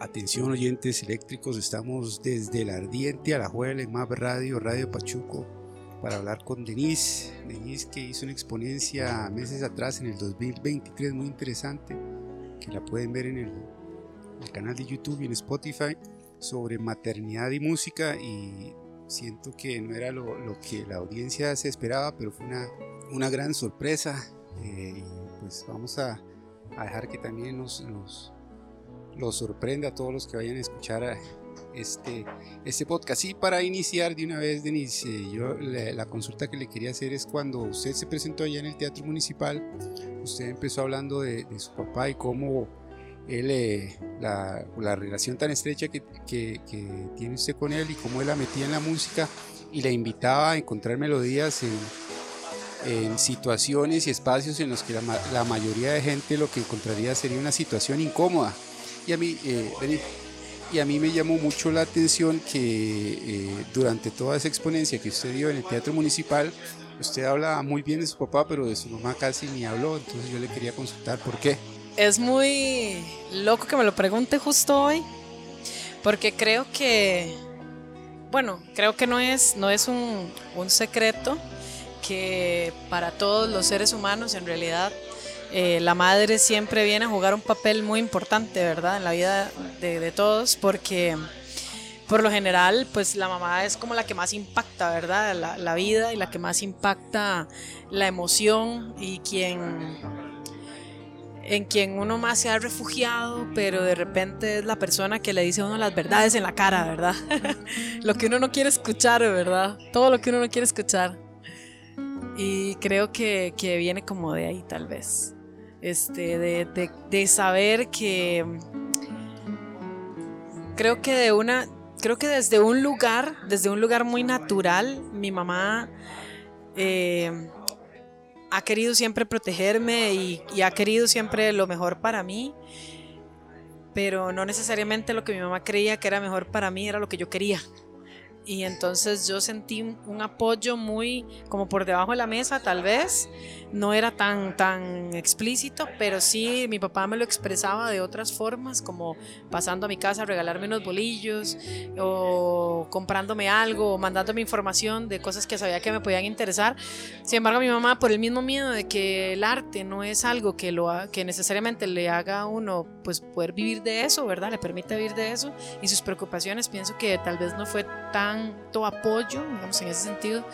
Atención oyentes eléctricos, estamos desde el Ardiente a la Juela en MAP Radio, Radio Pachuco, para hablar con Denise. Denise que hizo una exponencia meses atrás en el 2023 muy interesante, que la pueden ver en el, canal de YouTube y en Spotify, sobre maternidad y música y siento que no era lo, que la audiencia se esperaba, pero fue una, una gran sorpresa. Eh, y pues vamos a, dejar que también nos, los sorprenda a todos los que vayan a escuchar este, este podcast. Y para iniciar de una vez, Denise, eh, yo la, la, consulta que le quería hacer es cuando usted se presentó allá en el Teatro Municipal, usted empezó hablando de, su papá y cómo él, eh, la, la, relación tan estrecha que, que, tiene usted con él y cómo él la metía en la música y le invitaba a encontrar melodías en, en situaciones y espacios en los que la, la, mayoría de gente lo que encontraría sería una situación incómoda. Y a mí, eh, y a mí me llamó mucho la atención que eh, durante toda esa exponencia que usted dio en el Teatro Municipal, usted habla muy bien de su papá, pero de su mamá casi ni habló, entonces yo le quería consultar por qué. Es muy loco que me lo pregunte justo hoy, porque creo que, bueno, creo que no es, no es un secreto que para todos los seres humanos en realidad eh, la madre siempre viene a jugar un papel muy importante, ¿verdad? En la vida de, todos, porque por lo general, pues la mamá es como la que más impacta, ¿verdad? La, vida y la que más impacta la emoción y en quien uno más se ha refugiado, pero de repente es la persona que le dice a uno las verdades en la cara, ¿verdad? lo que uno no quiere escuchar, ¿verdad? Todo lo que uno no quiere escuchar. Y creo que, que viene como de ahí, tal vez. Este, de, saber que. Creo que de una. Creo que desde un lugar, desde un lugar muy natural, mi mamá. Eh, ha querido siempre protegerme y, y, ha querido siempre lo mejor para mí, pero no necesariamente lo que mi mamá creía que era mejor para mí era lo que yo quería. Y entonces yo sentí un apoyo muy como por debajo de la mesa tal vez, no era tan, tan explícito, pero sí mi papá me lo expresaba de otras formas, como pasando a mi casa a regalarme unos bolillos o comprándome algo o mandándome información de cosas que sabía que me podían interesar. Sin embargo, mi mamá, por el mismo miedo de que el arte no es algo que, lo, que necesariamente le haga a uno pues poder vivir de eso, ¿verdad? Le permite vivir de eso y sus preocupaciones, pienso que tal vez no fue tanto apoyo, digamos, en ese sentido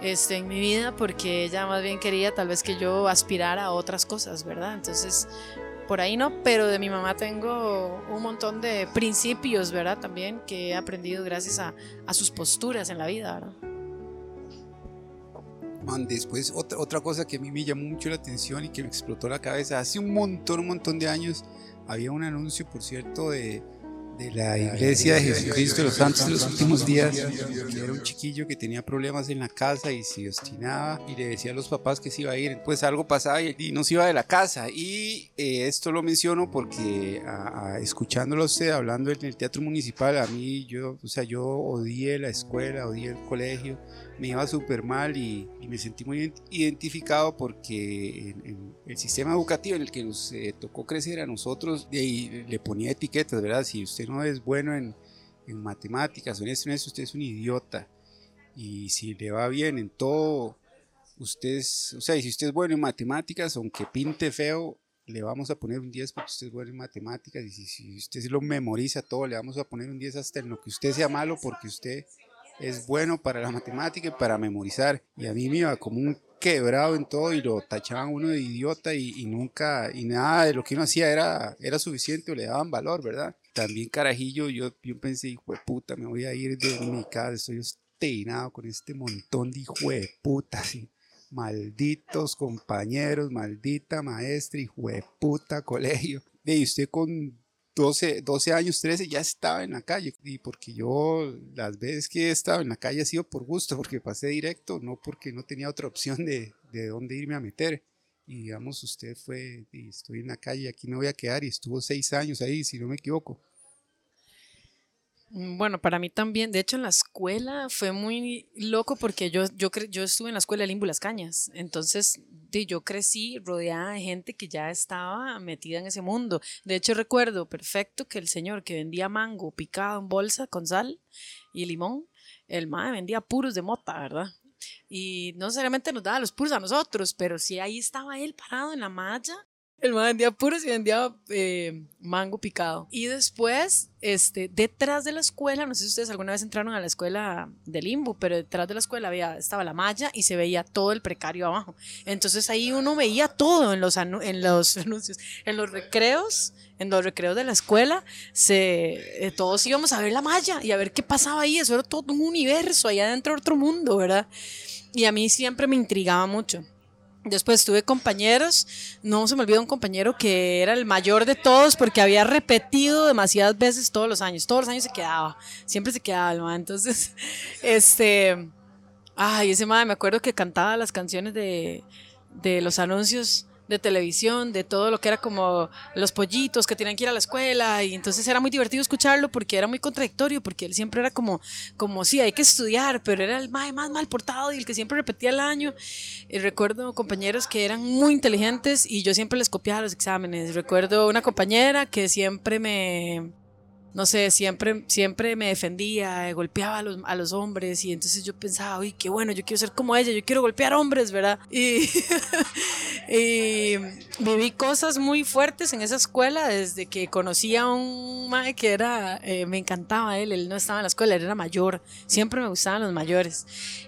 este, en mi vida porque ella más bien quería tal vez que yo aspirara a otras cosas, ¿verdad? Entonces, por ahí no, pero de mi mamá tengo un montón de principios, ¿verdad? También que he aprendido gracias a, a sus posturas en la vida, ¿verdad? Man, después, otra, otra cosa que a mí me llamó mucho la atención y que me explotó la cabeza, hace un montón, un montón de años, había un anuncio, por cierto, de, de la Iglesia de Jesucristo de los Santos de los Últimos Días, que era un chiquillo que tenía problemas en la casa y se obstinaba y le decía a los papás que se iba a ir, pues algo pasaba y, no se iba de la casa. Y eh, esto lo menciono porque escuchándolo usted hablando en el teatro municipal, a mí yo, o sea, yo odié la escuela, odié el colegio, me iba súper mal y, y, me sentí muy identificado porque en, en el sistema educativo en el que nos eh, tocó crecer a nosotros, de le ponía etiquetas, ¿verdad? Si usted no es bueno en, en matemáticas o en esto, en eso, usted es un idiota. Y si le va bien en todo, usted es, o sea, si usted es bueno en matemáticas, aunque pinte feo, le vamos a poner un 10 porque usted es bueno en matemáticas. Y si, si usted lo memoriza todo, le vamos a poner un 10 hasta en lo que usted sea malo porque usted es bueno para la matemática y para memorizar. Y a mí me iba como un quebrado en todo y lo tachaban uno de idiota y, nunca, y nada de lo que uno hacía era, era suficiente o le daban valor, ¿verdad? También carajillo, yo, yo pensé, hijo de puta, me voy a ir de mi casa, estoy obstinado con este montón de hijo de puta, ¿sí? malditos compañeros, maldita maestra, hijo de puta colegio. Y usted con 12, 12 años, 13, ya estaba en la calle. Y porque yo las veces que he estado en la calle ha sido por gusto, porque pasé directo, no porque no tenía otra opción de, de dónde irme a meter. Y digamos, usted fue, y estoy en la calle, aquí me voy a quedar, y estuvo seis años ahí, si no me equivoco. Bueno, para mí también, de hecho en la escuela fue muy loco porque yo, yo, yo estuve en la escuela de Limbo Las Cañas, entonces yo crecí rodeada de gente que ya estaba metida en ese mundo. De hecho, recuerdo perfecto que el señor que vendía mango picado en bolsa con sal y limón, el mae vendía puros de mota, ¿verdad? Y no necesariamente nos daba los puros a nosotros, pero sí ahí estaba él parado en la malla el man vendía puros y vendía eh, mango picado. Y después, este, detrás de la escuela, no sé si ustedes alguna vez entraron a la escuela de Limbo, pero detrás de la escuela había, estaba la malla y se veía todo el precario abajo. Entonces ahí uno veía todo en los, en los anuncios, en los recreos, en los recreos de la escuela, se, eh, todos íbamos a ver la malla y a ver qué pasaba ahí. Eso era todo un universo, allá adentro otro mundo, ¿verdad? Y a mí siempre me intrigaba mucho. Después tuve compañeros, no se me olvidó un compañero que era el mayor de todos porque había repetido demasiadas veces todos los años, todos los años se quedaba, siempre se quedaba el Entonces, este, ay, ese madre, me acuerdo que cantaba las canciones de, de los anuncios de televisión, de todo lo que era como los pollitos que tenían que ir a la escuela y entonces era muy divertido escucharlo porque era muy contradictorio, porque él siempre era como, como sí, hay que estudiar, pero era el más, más mal portado y el que siempre repetía el año. Y recuerdo compañeros que eran muy inteligentes y yo siempre les copiaba los exámenes. Recuerdo una compañera que siempre me no sé, siempre, siempre me defendía, golpeaba a los, a los hombres y entonces yo pensaba, uy, qué bueno, yo quiero ser como ella, yo quiero golpear hombres, ¿verdad? Y, viví cosas muy fuertes en esa escuela desde que conocí a un mae que era, eh, me encantaba él, él no estaba en la escuela, él era mayor, siempre me gustaban los mayores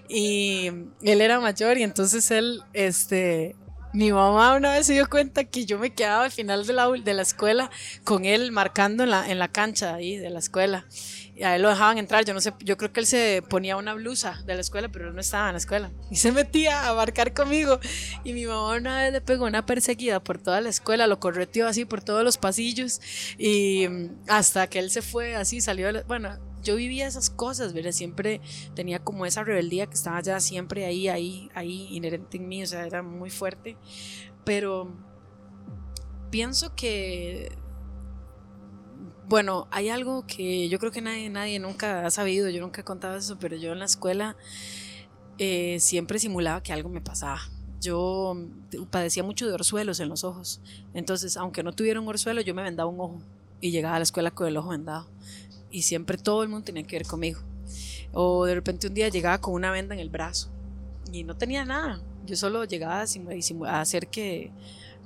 y él era mayor y entonces él, este, mi mamá una vez se dio cuenta que yo me quedaba al final de la, de la escuela con él marcando en la, en la cancha ahí de la escuela. Y a él lo dejaban entrar, yo no sé, yo creo que él se ponía una blusa de la escuela, pero él no estaba en la escuela. Y se metía a marcar conmigo. Y mi mamá una vez le pegó una perseguida por toda la escuela, lo correteó así por todos los pasillos. Y hasta que él se fue así, salió de la, bueno, yo vivía esas cosas, ¿verdad? Siempre tenía como esa rebeldía que estaba ya siempre ahí, ahí, ahí, inherente en mí, o sea, era muy fuerte. Pero pienso que, bueno, hay algo que yo creo que nadie, nadie nunca ha sabido, yo nunca he contado eso, pero yo en la escuela eh, siempre simulaba que algo me pasaba. Yo padecía mucho de orzuelos en los ojos. Entonces, aunque no tuviera un orzuelo, yo me vendaba un ojo y llegaba a la escuela con el ojo vendado y siempre todo el mundo tenía que ver conmigo. O de repente un día llegaba con una venda en el brazo y no tenía nada. Yo solo llegaba a hacer que,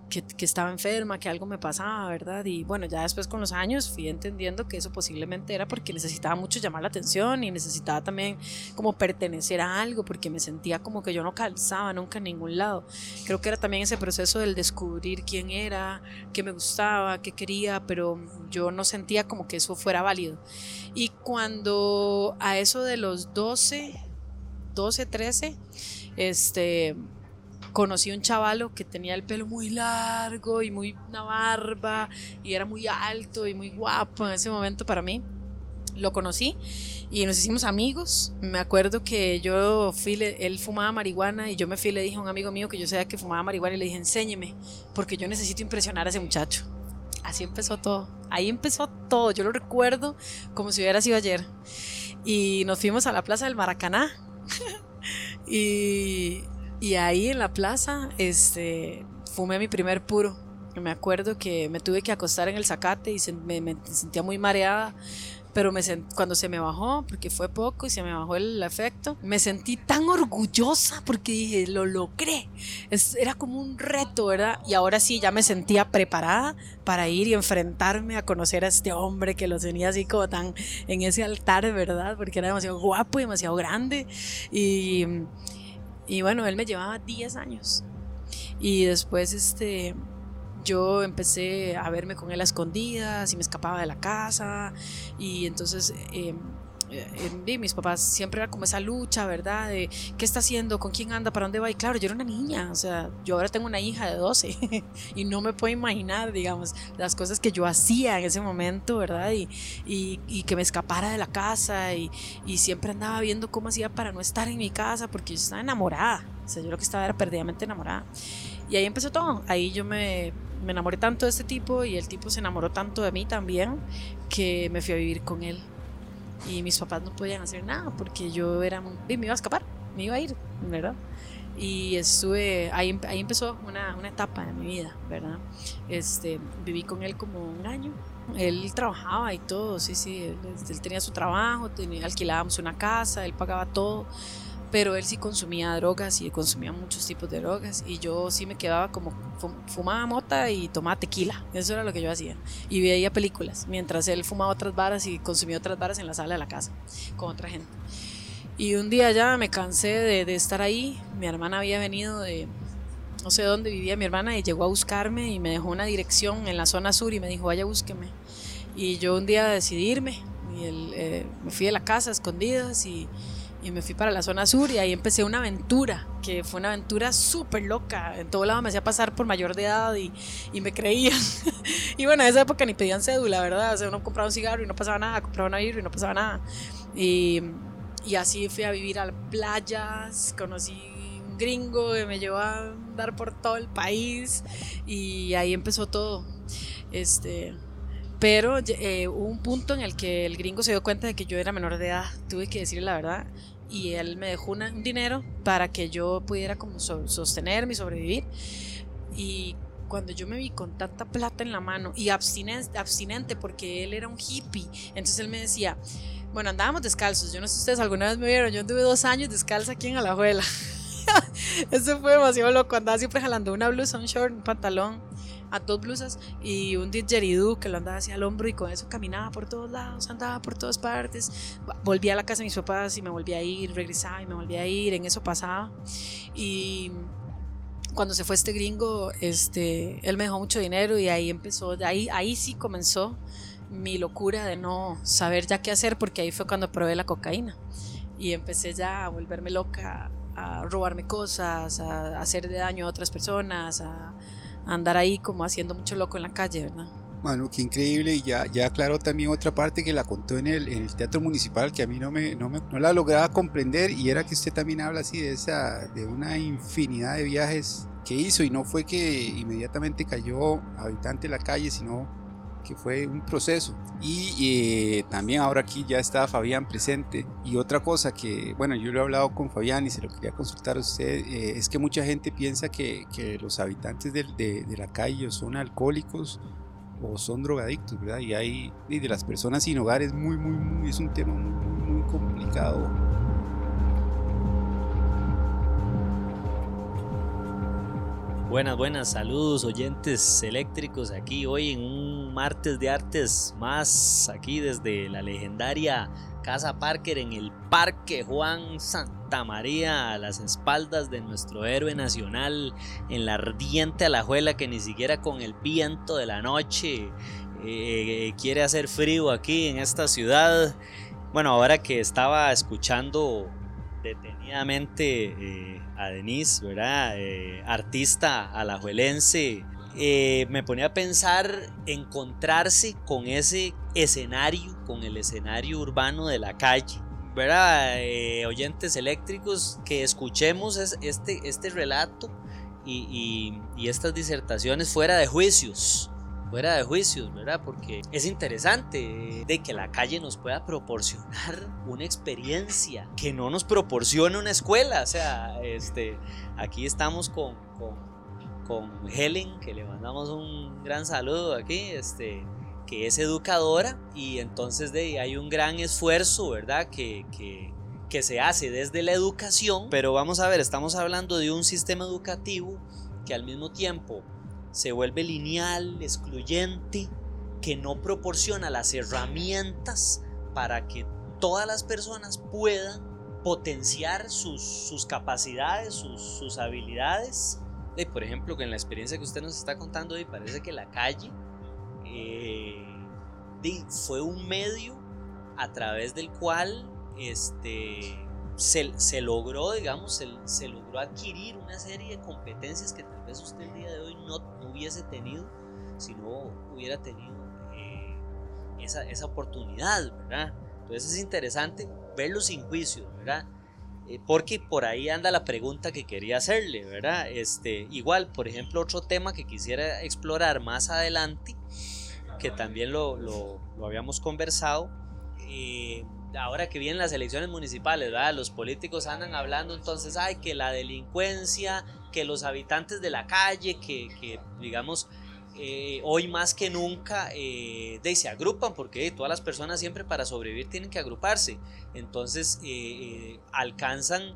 que, estaba enferma, que algo me pasaba, ¿verdad? Y bueno, ya después con los años fui entendiendo que eso posiblemente era porque necesitaba mucho llamar la atención y necesitaba también como pertenecer a algo, porque me sentía como que yo no calzaba nunca en ningún lado. Creo que era también ese proceso del descubrir quién era, qué me gustaba, qué quería, pero yo no sentía como que eso fuera válido. Y cuando a eso de los 12, 12, 13, este conocí a un chavalo que tenía el pelo muy largo y muy una barba y era muy alto y muy guapo en ese momento para mí. Lo conocí y nos hicimos amigos. Me acuerdo que yo fui, él fumaba marihuana y yo me fui y le dije a un amigo mío que yo sabía que fumaba marihuana y le dije, enséñeme, porque yo necesito impresionar a ese muchacho. Así empezó todo. Ahí empezó todo. Yo lo recuerdo como si hubiera sido ayer. Y nos fuimos a la plaza del Maracaná. y y ahí en la plaza, este, fumé mi primer puro. Me acuerdo que me tuve que acostar en el zacate y me, sentía muy mareada, pero cuando se me bajó, porque fue poco y se me bajó el efecto, me sentí tan orgullosa porque dije, lo logré. era como un reto, ¿verdad? Y ahora sí, ya me sentía preparada para ir y enfrentarme a conocer a este hombre que lo tenía así como tan en ese altar, ¿verdad? Porque era demasiado guapo y demasiado grande. Y y bueno, él me llevaba 10 años. Y después este, yo empecé a verme con él a escondidas y me escapaba de la casa. Y entonces em, eh, mis papás siempre era como esa lucha, ¿verdad? De qué está haciendo, con quién anda, para dónde va. Y claro, yo era una niña, o sea, yo ahora tengo una hija de 12 y no me puedo imaginar, digamos, las cosas que yo hacía en ese momento, ¿verdad? Y, y, que me escapara de la casa y, y, siempre andaba viendo cómo hacía para no estar en mi casa porque yo estaba enamorada, o sea, yo lo que estaba era perdidamente enamorada. Y ahí empezó todo, ahí yo me, me enamoré tanto de este tipo y el tipo se enamoró tanto de mí también que me fui a vivir con él y mis papás no podían hacer nada porque yo era, me iba a escapar, me iba a ir, ¿verdad? y estuve, ahí, ahí empezó una, una, etapa de mi vida, ¿verdad? Este, viví con él como un año. Él trabajaba y todo, sí, sí, él, él tenía su trabajo, tenía, alquilábamos una casa, él pagaba todo pero él sí consumía drogas y consumía muchos tipos de drogas y yo sí me quedaba como fumaba mota y tomaba tequila, eso era lo que yo hacía y veía películas mientras él fumaba otras varas y consumía otras varas en la sala de la casa con otra gente. Y un día ya me cansé de, estar ahí, mi hermana había venido de no sé dónde vivía mi hermana y llegó a buscarme y me dejó una dirección en la zona sur y me dijo vaya búsqueme y yo un día decidí irme y él, eh, me fui de la casa a escondidas y y me fui para la zona sur y ahí empecé una aventura, que fue una aventura súper loca. En todo lado me hacía pasar por mayor de edad y, y me creían. y bueno, en esa época ni pedían cédula, ¿verdad? O sea, uno compraba un cigarro y no pasaba nada, compraba una birra y no pasaba nada. Y, y así fui a vivir a playas, conocí un gringo que me llevó a andar por todo el país y ahí empezó todo. Este, pero eh, hubo un punto en el que el gringo se dio cuenta de que yo era menor de edad, tuve que decirle la verdad, y él me dejó un dinero para que yo pudiera como sostenerme y sobrevivir. Y cuando yo me vi con tanta plata en la mano y abstinente, abstinente porque él era un hippie, entonces él me decía, bueno, andábamos descalzos, yo no sé si ustedes alguna vez me vieron, yo anduve dos años descalza aquí en Alajuela. Eso fue demasiado loco, andaba siempre jalando una blusa, un short, un pantalón a dos blusas y un didgeridoo que lo andaba hacia el hombro y con eso caminaba por todos lados, andaba por todas partes. Volvía a la casa de mis papás y me volvía a ir, regresaba y me volvía a ir, en eso pasaba. Y cuando se fue este gringo, este, él me dejó mucho dinero y ahí empezó, ahí, ahí sí comenzó mi locura de no saber ya qué hacer porque ahí fue cuando probé la cocaína y empecé ya a volverme loca, a robarme cosas, a hacer daño a otras personas, a, andar ahí como haciendo mucho loco en la calle, ¿verdad? Bueno, qué increíble. Y ya, ya aclaró también otra parte que la contó en el, en el Teatro Municipal que a mí no, me, no, me, no la lograba comprender. Y era que usted también habla así de, esa, de una infinidad de viajes que hizo. Y no fue que inmediatamente cayó habitante de la calle, sino que fue un proceso. Y eh, también ahora aquí ya está Fabián presente. Y otra cosa que, bueno, yo lo he hablado con Fabián y se lo quería consultar a usted, eh, es que mucha gente piensa que, que los habitantes de, de, de, la calle son alcohólicos o son drogadictos, ¿verdad? Y hay, y de las personas sin hogar es muy, muy, muy, es un tema muy, muy complicado. Buenas, buenas, saludos oyentes eléctricos aquí hoy en un martes de artes más aquí desde la legendaria Casa Parker en el Parque Juan Santa María a las espaldas de nuestro héroe nacional en la ardiente alajuela que ni siquiera con el viento de la noche eh, quiere hacer frío aquí en esta ciudad. Bueno, ahora que estaba escuchando detenidamente eh, a Denise, ¿verdad? Eh, artista alajuelense, eh, me ponía a pensar encontrarse con ese escenario, con el escenario urbano de la calle. ¿Verdad? oyentes eléctricos, que escuchemos este, este relato y, estas disertaciones fuera de juicios, fuera de juicios, ¿verdad? Porque es interesante de que la calle nos pueda proporcionar una experiencia que no nos proporciona una escuela. O sea, este, aquí estamos con, con Helen, que le mandamos un gran saludo aquí, este, que es educadora y entonces de, hay un gran esfuerzo, ¿verdad? Que, que, que se hace desde la educación, pero vamos a ver, estamos hablando de un sistema educativo que al mismo tiempo se vuelve lineal, excluyente, que no proporciona las herramientas para que todas las personas puedan potenciar sus, capacidades, sus, habilidades. Y por ejemplo, en la experiencia que usted nos está contando, y parece que la calle eh, fue un medio a través del cual este, se, logró, digamos, se, logró adquirir una serie de competencias que tal vez usted el día de hoy no, hubiese tenido si no hubiera tenido eh, esa, esa, oportunidad, ¿verdad? Entonces es interesante verlo sin juicio, ¿verdad? Eh, porque por ahí anda la pregunta que quería hacerle, ¿verdad? Este, igual, por ejemplo, otro tema que quisiera explorar más adelante, que también lo, lo, habíamos conversado, eh, ahora que vienen las elecciones municipales, ¿verdad? Los políticos andan hablando entonces, ay, que la delincuencia, que los habitantes de la calle, que, que digamos, eh, hoy más que nunca eh, se agrupan porque todas las personas siempre para sobrevivir tienen que agruparse. Entonces eh, alcanzan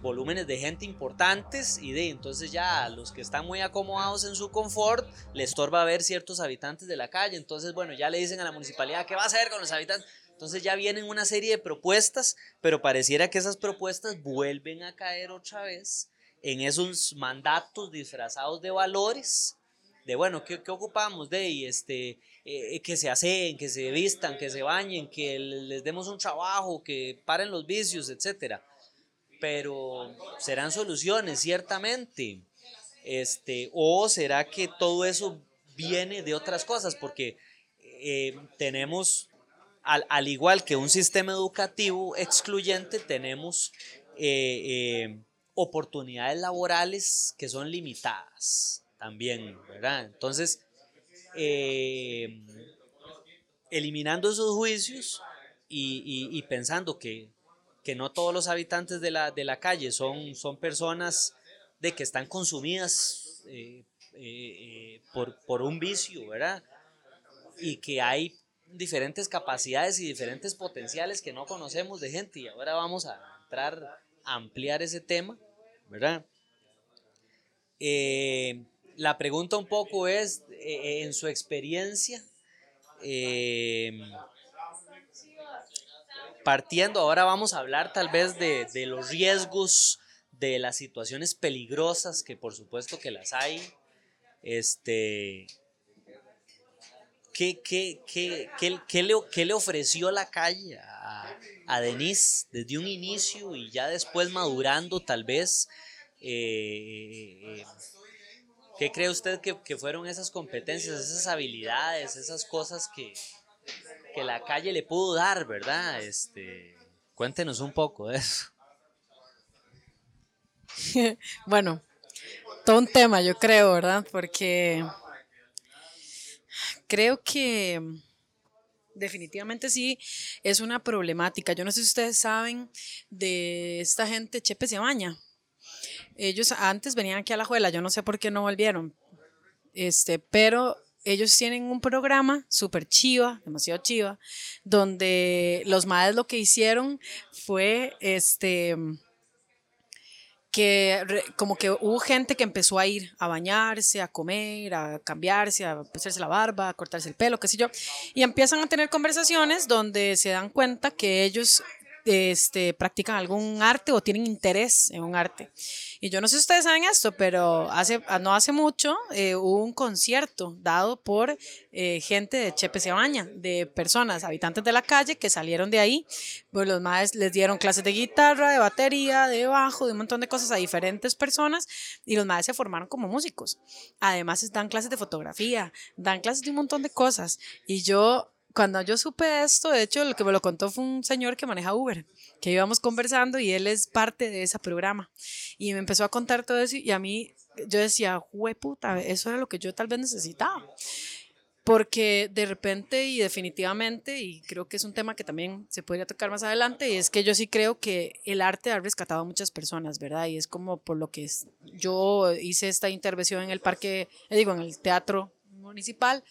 volúmenes de gente importantes y de entonces ya los que están muy acomodados en su confort les estorba ver ciertos habitantes de la calle. Entonces, bueno, ya le dicen a la municipalidad qué va a hacer con los habitantes. Entonces ya vienen una serie de propuestas, pero pareciera que esas propuestas vuelven a caer otra vez en esos mandatos disfrazados de valores de bueno, ¿qué, ocupamos? De este, eh, que se hacen, que se vistan, que se bañen, que les demos un trabajo, que paren los vicios, etc. Pero serán soluciones, ciertamente. Este, o será que todo eso viene de otras cosas, porque eh, tenemos, al, igual que un sistema educativo excluyente, tenemos eh, oportunidades laborales que son limitadas también, ¿verdad? Entonces, eh, eliminando esos juicios y, pensando que, no todos los habitantes de la, de la, calle son, son personas de que están consumidas eh, eh, por, por un vicio, ¿verdad? Y que hay diferentes capacidades y diferentes potenciales que no conocemos de gente y ahora vamos a entrar a ampliar ese tema, ¿verdad? La pregunta un poco es, eh, en su experiencia, eh, partiendo, ahora vamos a hablar tal vez de, los riesgos, de las situaciones peligrosas, que por supuesto que las hay. Este, ¿qué, le, le, ofreció la calle a, a, Denise desde un inicio y ya después madurando tal vez? Eh, ¿Qué cree usted que, fueron esas competencias, esas habilidades, esas cosas que, que la calle le pudo dar, verdad? Este, cuéntenos un poco de eso. bueno, todo un tema, yo creo, ¿verdad? Porque creo que definitivamente sí es una problemática. Yo no sé si ustedes saben de esta gente Chepe se baña. Ellos antes venían aquí a la Juela, yo no sé por qué no volvieron. Este, pero ellos tienen un programa súper chiva, demasiado chiva, donde los madres lo que hicieron fue este que como que hubo gente que empezó a ir a bañarse, a comer, a cambiarse, a hacerse la barba, a cortarse el pelo, qué sé yo, y empiezan a tener conversaciones donde se dan cuenta que ellos este, practican algún arte o tienen interés en un arte. Y yo no sé si ustedes saben esto, pero hace, no hace mucho eh, hubo un concierto dado por eh, gente de Chepe Baña, de personas, habitantes de la calle que salieron de ahí. Pues los maestros les dieron clases de guitarra, de batería, de bajo, de un montón de cosas a diferentes personas y los maestros se formaron como músicos. Además dan clases de fotografía, dan clases de un montón de cosas. Y yo cuando yo supe esto, de hecho, lo que me lo contó fue un señor que maneja Uber, que íbamos conversando y él es parte de ese programa. Y me empezó a contar todo eso y a mí yo decía, puta, eso era lo que yo tal vez necesitaba. Porque de repente y definitivamente, y creo que es un tema que también se podría tocar más adelante, y es que yo sí creo que el arte ha rescatado a muchas personas, ¿verdad? Y es como por lo que yo hice esta intervención en el parque, eh, digo, en el teatro municipal,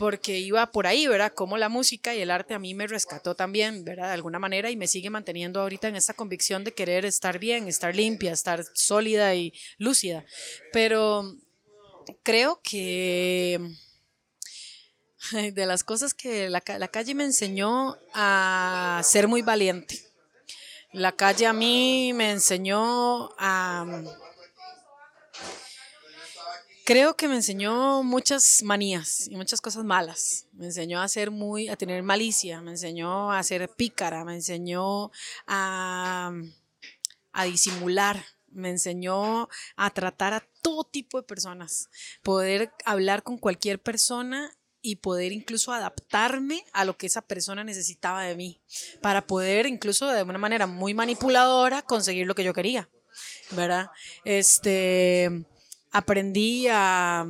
porque iba por ahí, ¿verdad? Como la música y el arte a mí me rescató también, ¿verdad? De alguna manera y me sigue manteniendo ahorita en esta convicción de querer estar bien, estar limpia, estar sólida y lúcida. Pero creo que de las cosas que la, la calle me enseñó a ser muy valiente. La calle a mí me enseñó a creo que me enseñó muchas manías y muchas cosas malas. Me enseñó a ser muy, a tener malicia, me enseñó a ser pícara, me enseñó a, a disimular, me enseñó a tratar a todo tipo de personas, poder hablar con cualquier persona y poder incluso adaptarme a lo que esa persona necesitaba de mí, para poder incluso de una manera muy manipuladora conseguir lo que yo quería, ¿verdad? Este, aprendí a,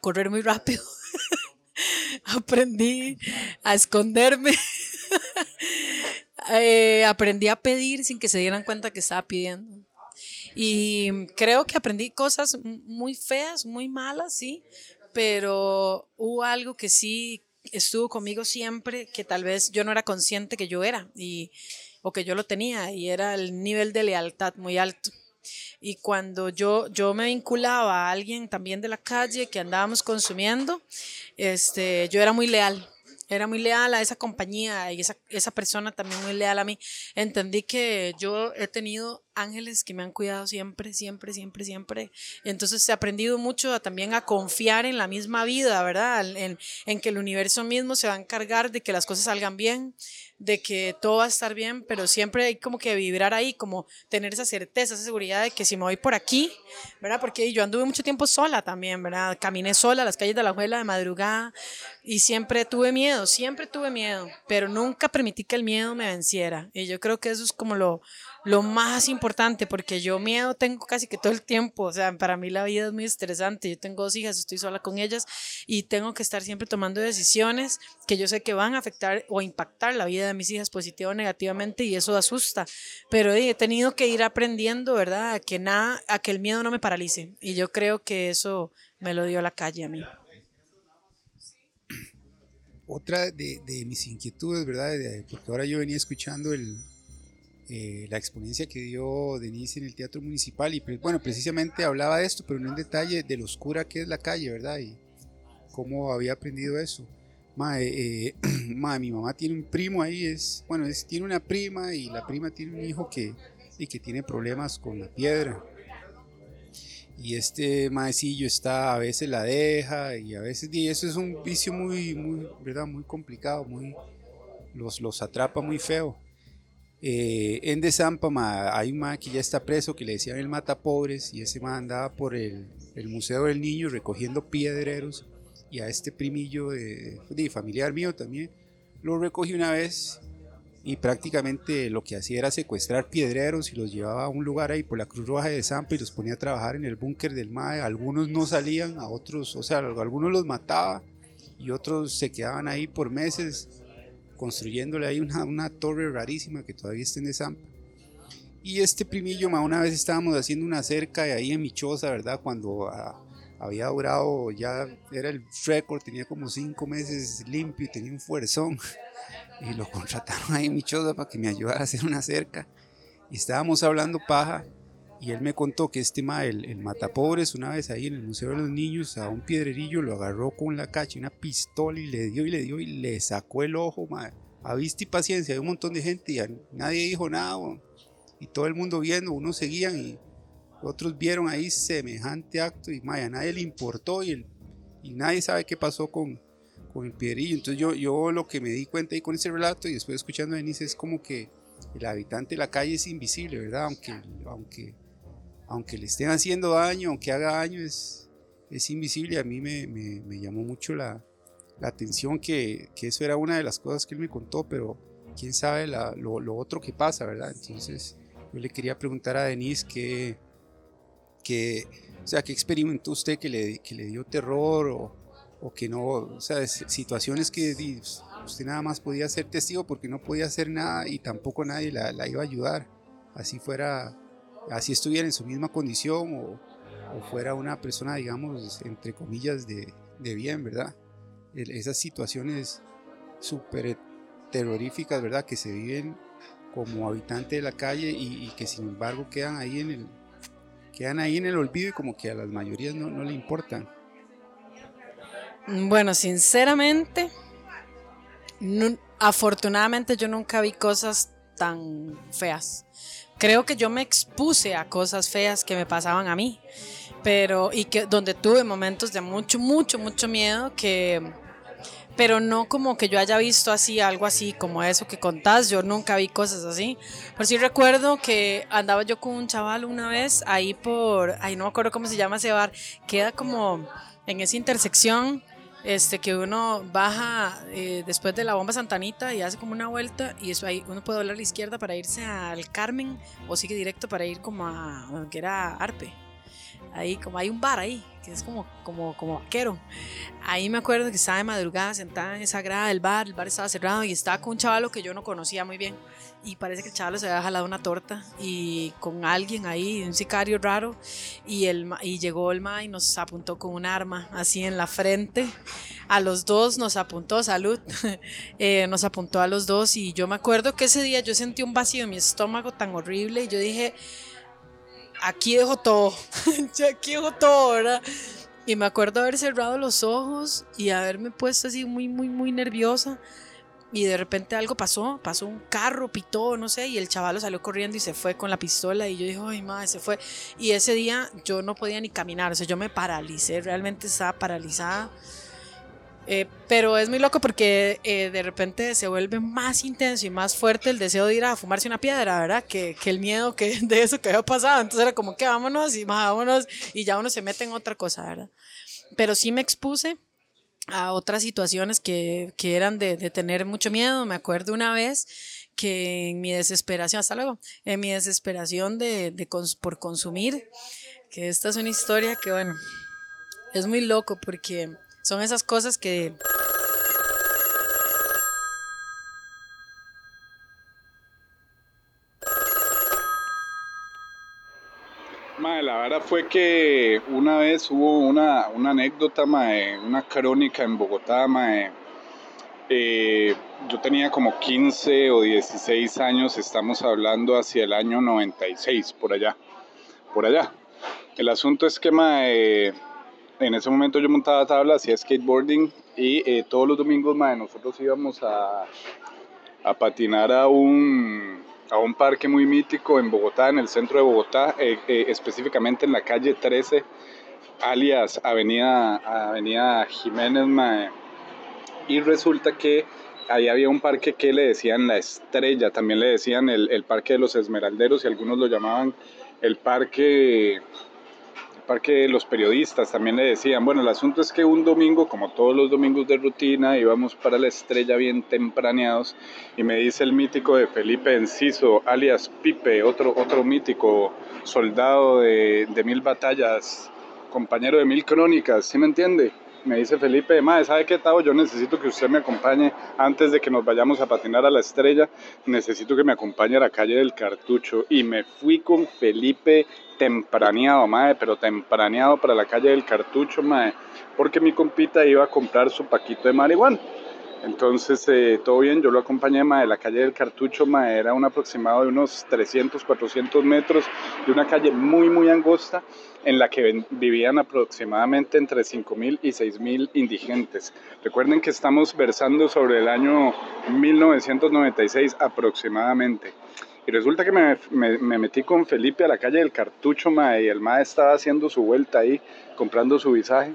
correr muy rápido. aprendí a esconderme. Eh, aprendí a pedir sin que se dieran cuenta que estaba pidiendo. Y creo que aprendí cosas muy feas, muy malas, sí, pero hubo algo que sí estuvo conmigo siempre, que tal vez yo no era consciente que yo era y, o que yo lo tenía, y era el nivel de lealtad muy alto. Y cuando yo, yo me vinculaba a alguien también de la calle que andábamos consumiendo, este, yo era muy leal era muy leal a esa compañía y esa, esa persona también muy leal a mí. Entendí que yo he tenido ángeles que me han cuidado siempre, siempre, siempre, siempre. Entonces he aprendido mucho también a confiar en la misma vida, ¿verdad? En, en, que el universo mismo se va a encargar de que las cosas salgan bien, de que todo va a estar bien, pero siempre hay como que vibrar ahí, como tener esa certeza, esa seguridad de que si me voy por aquí, ¿verdad? Porque yo anduve mucho tiempo sola también, ¿verdad? Caminé sola a las calles de la Juela de madrugada y siempre tuve miedo, siempre tuve miedo, pero nunca permití que el miedo me venciera. Y yo creo que eso es como lo, lo más importante, porque yo miedo tengo casi que todo el tiempo, o sea, para mí la vida es muy estresante, yo tengo dos hijas, estoy sola con ellas y tengo que estar siempre tomando decisiones que yo sé que van a afectar o impactar la vida de mis hijas positiva o negativamente y eso asusta, pero he tenido que ir aprendiendo, ¿verdad? A que nada, a que el miedo no me paralice y yo creo que eso me lo dio la calle a mí. Otra de, de mis inquietudes, ¿verdad? porque ahora yo venía escuchando el, eh, la exponencia que dio Denise en el Teatro Municipal y pues, bueno, precisamente hablaba de esto, pero no en detalle de lo oscura que es la calle, ¿verdad? Y cómo había aprendido eso. Eh, mi mamá tiene un primo ahí, es, bueno, es, tiene una prima y la prima tiene un hijo que, y que tiene problemas con la piedra. Y este maecillo está, a veces la deja y a veces, y eso es un vicio muy, muy, ¿verdad? Muy complicado, muy, los, los atrapa muy feo. Eh, en Desampa hay un man que ya está preso que le decían el mata pobres y ese man andaba por el, Museo del Niño recogiendo piedreros y a este primillo de, familiar mío también lo recogí una vez y prácticamente lo que hacía era secuestrar piedreros y los llevaba a un lugar ahí por la Cruz Roja de Zampa y los ponía a trabajar en el búnker del MAE. Algunos no salían, a otros, o sea, algunos los mataba y otros se quedaban ahí por meses construyéndole ahí una, torre rarísima que todavía está en Zampa. Y este primillo, una vez estábamos haciendo una cerca ahí en Michosa, ¿verdad? Cuando ah, había durado, ya era el récord, tenía como cinco meses limpio y tenía un fuerzón. Y lo contrataron ahí en Michosa para que me ayudara a hacer una cerca. Y estábamos hablando paja y él me contó que este ma, el, el, matapobres, una vez ahí en el Museo de los Niños, a un piedrerillo lo agarró con la cacha una pistola y le dio y le dio y le sacó el ojo, ma. A vista y paciencia, hay un montón de gente y nadie dijo nada, y todo el mundo viendo, unos seguían y otros vieron ahí semejante acto y ma, a nadie le importó y, el, y nadie sabe qué pasó con, con el piedrerillo. Entonces yo, yo lo que me di cuenta ahí con ese relato y después escuchando a Denise es como que el habitante de la calle es invisible, ¿verdad? Aunque, aunque aunque le estén haciendo daño, aunque haga daño, es, es invisible. A mí me, me, llamó mucho la, la atención que, que, eso era una de las cosas que él me contó, pero quién sabe lo, lo, otro que pasa, ¿verdad? Entonces yo le quería preguntar a Denise qué, que, o sea, qué experimentó usted que le, que le dio terror o, o que no, o sea, situaciones que usted nada más podía ser testigo porque no podía hacer nada y tampoco nadie la, la iba a ayudar, así fuera así estuviera en su misma condición o, fuera una persona, digamos, entre comillas, de, bien, ¿verdad? esas situaciones súper terroríficas, ¿verdad? Que se viven como habitante de la calle y, que sin embargo quedan ahí en el quedan ahí en el olvido y como que a las mayorías no le importan. Bueno, sinceramente, afortunadamente yo nunca vi cosas tan feas creo que yo me expuse a cosas feas que me pasaban a mí, pero y que donde tuve momentos de mucho, mucho, mucho miedo que pero no como que yo haya visto así algo así como eso que contás, yo nunca vi cosas así. Pero sí recuerdo que andaba yo con un chaval una vez ahí por, ahí no me acuerdo cómo se llama ese bar, queda como en esa intersección este, que uno baja eh, después de la bomba Santanita y hace como una vuelta y eso ahí uno puede doblar a la izquierda para irse al Carmen o sigue directo para ir como a era Arpe. Ahí como hay un bar ahí, que es como, como, como vaquero. Ahí me acuerdo que estaba de madrugada sentada en esa grada del bar, el bar estaba cerrado y estaba con un chavalo que yo no conocía muy bien. Y parece que el chavalo se había jalado una torta y con alguien ahí, un sicario raro, y, el, y llegó el ma y nos apuntó con un arma así en la frente. A los dos nos apuntó, salud, eh, nos apuntó a los dos y yo me acuerdo que ese día yo sentí un vacío en mi estómago tan horrible y yo dije, aquí dejo todo, aquí dejo todo, ¿verdad? Y me acuerdo haber cerrado los ojos y haberme puesto así muy, muy, muy nerviosa. Y de repente algo pasó, pasó un carro, pitó, no sé, y el chaval salió corriendo y se fue con la pistola. Y yo dije, ay, madre, se fue. Y ese día yo no podía ni caminar, o sea, yo me paralicé, realmente estaba paralizada. Eh, pero es muy loco porque eh, de repente se vuelve más intenso y más fuerte el deseo de ir a fumarse una piedra, ¿verdad? Que, que el miedo que, de eso que había pasado. Entonces era como que vámonos y vámonos y ya uno se mete en otra cosa, ¿verdad? Pero sí me expuse a otras situaciones que, que eran de, de, tener mucho miedo. Me acuerdo una vez que en mi desesperación, hasta luego, en mi desesperación de, de por consumir, que esta es una historia que, bueno, es muy loco porque son esas cosas que... Mae, la verdad fue que una vez hubo una, una anécdota, mae, una crónica en Bogotá, mae. Eh, yo tenía como 15 o 16 años, estamos hablando hacia el año 96, por allá, por allá. El asunto es que, mae, en ese momento yo montaba tablas, hacía skateboarding y eh, todos los domingos nosotros íbamos a, a patinar a un, a un parque muy mítico en Bogotá, en el centro de Bogotá, eh, eh, específicamente en la calle 13, alias Avenida, Avenida Jiménez. Mae. Y resulta que ahí había un parque que le decían la estrella, también le decían el, el parque de los esmeralderos y algunos lo llamaban el parque parque los periodistas también le decían, bueno, el asunto es que un domingo, como todos los domingos de rutina, íbamos para la estrella bien tempraneados y me dice el mítico de Felipe Enciso, alias Pipe, otro, otro mítico soldado de, de mil batallas, compañero de mil crónicas, ¿sí me entiende? Me dice Felipe, madre, ¿sabe qué, Tavo? Yo necesito que usted me acompañe antes de que nos vayamos a patinar a la estrella. Necesito que me acompañe a la calle del Cartucho. Y me fui con Felipe tempraneado, madre, pero tempraneado para la calle del Cartucho, madre, porque mi compita iba a comprar su paquito de marihuana. Entonces, eh, todo bien, yo lo acompañé ma, de la calle del Cartucho, ma, era un aproximado de unos 300, 400 metros, de una calle muy, muy angosta, en la que vivían aproximadamente entre 5.000 y 6.000 indigentes. Recuerden que estamos versando sobre el año 1996 aproximadamente. Y resulta que me, me, me, metí con Felipe a la calle del Cartucho, ma, y el ma estaba haciendo su vuelta ahí, comprando su visaje.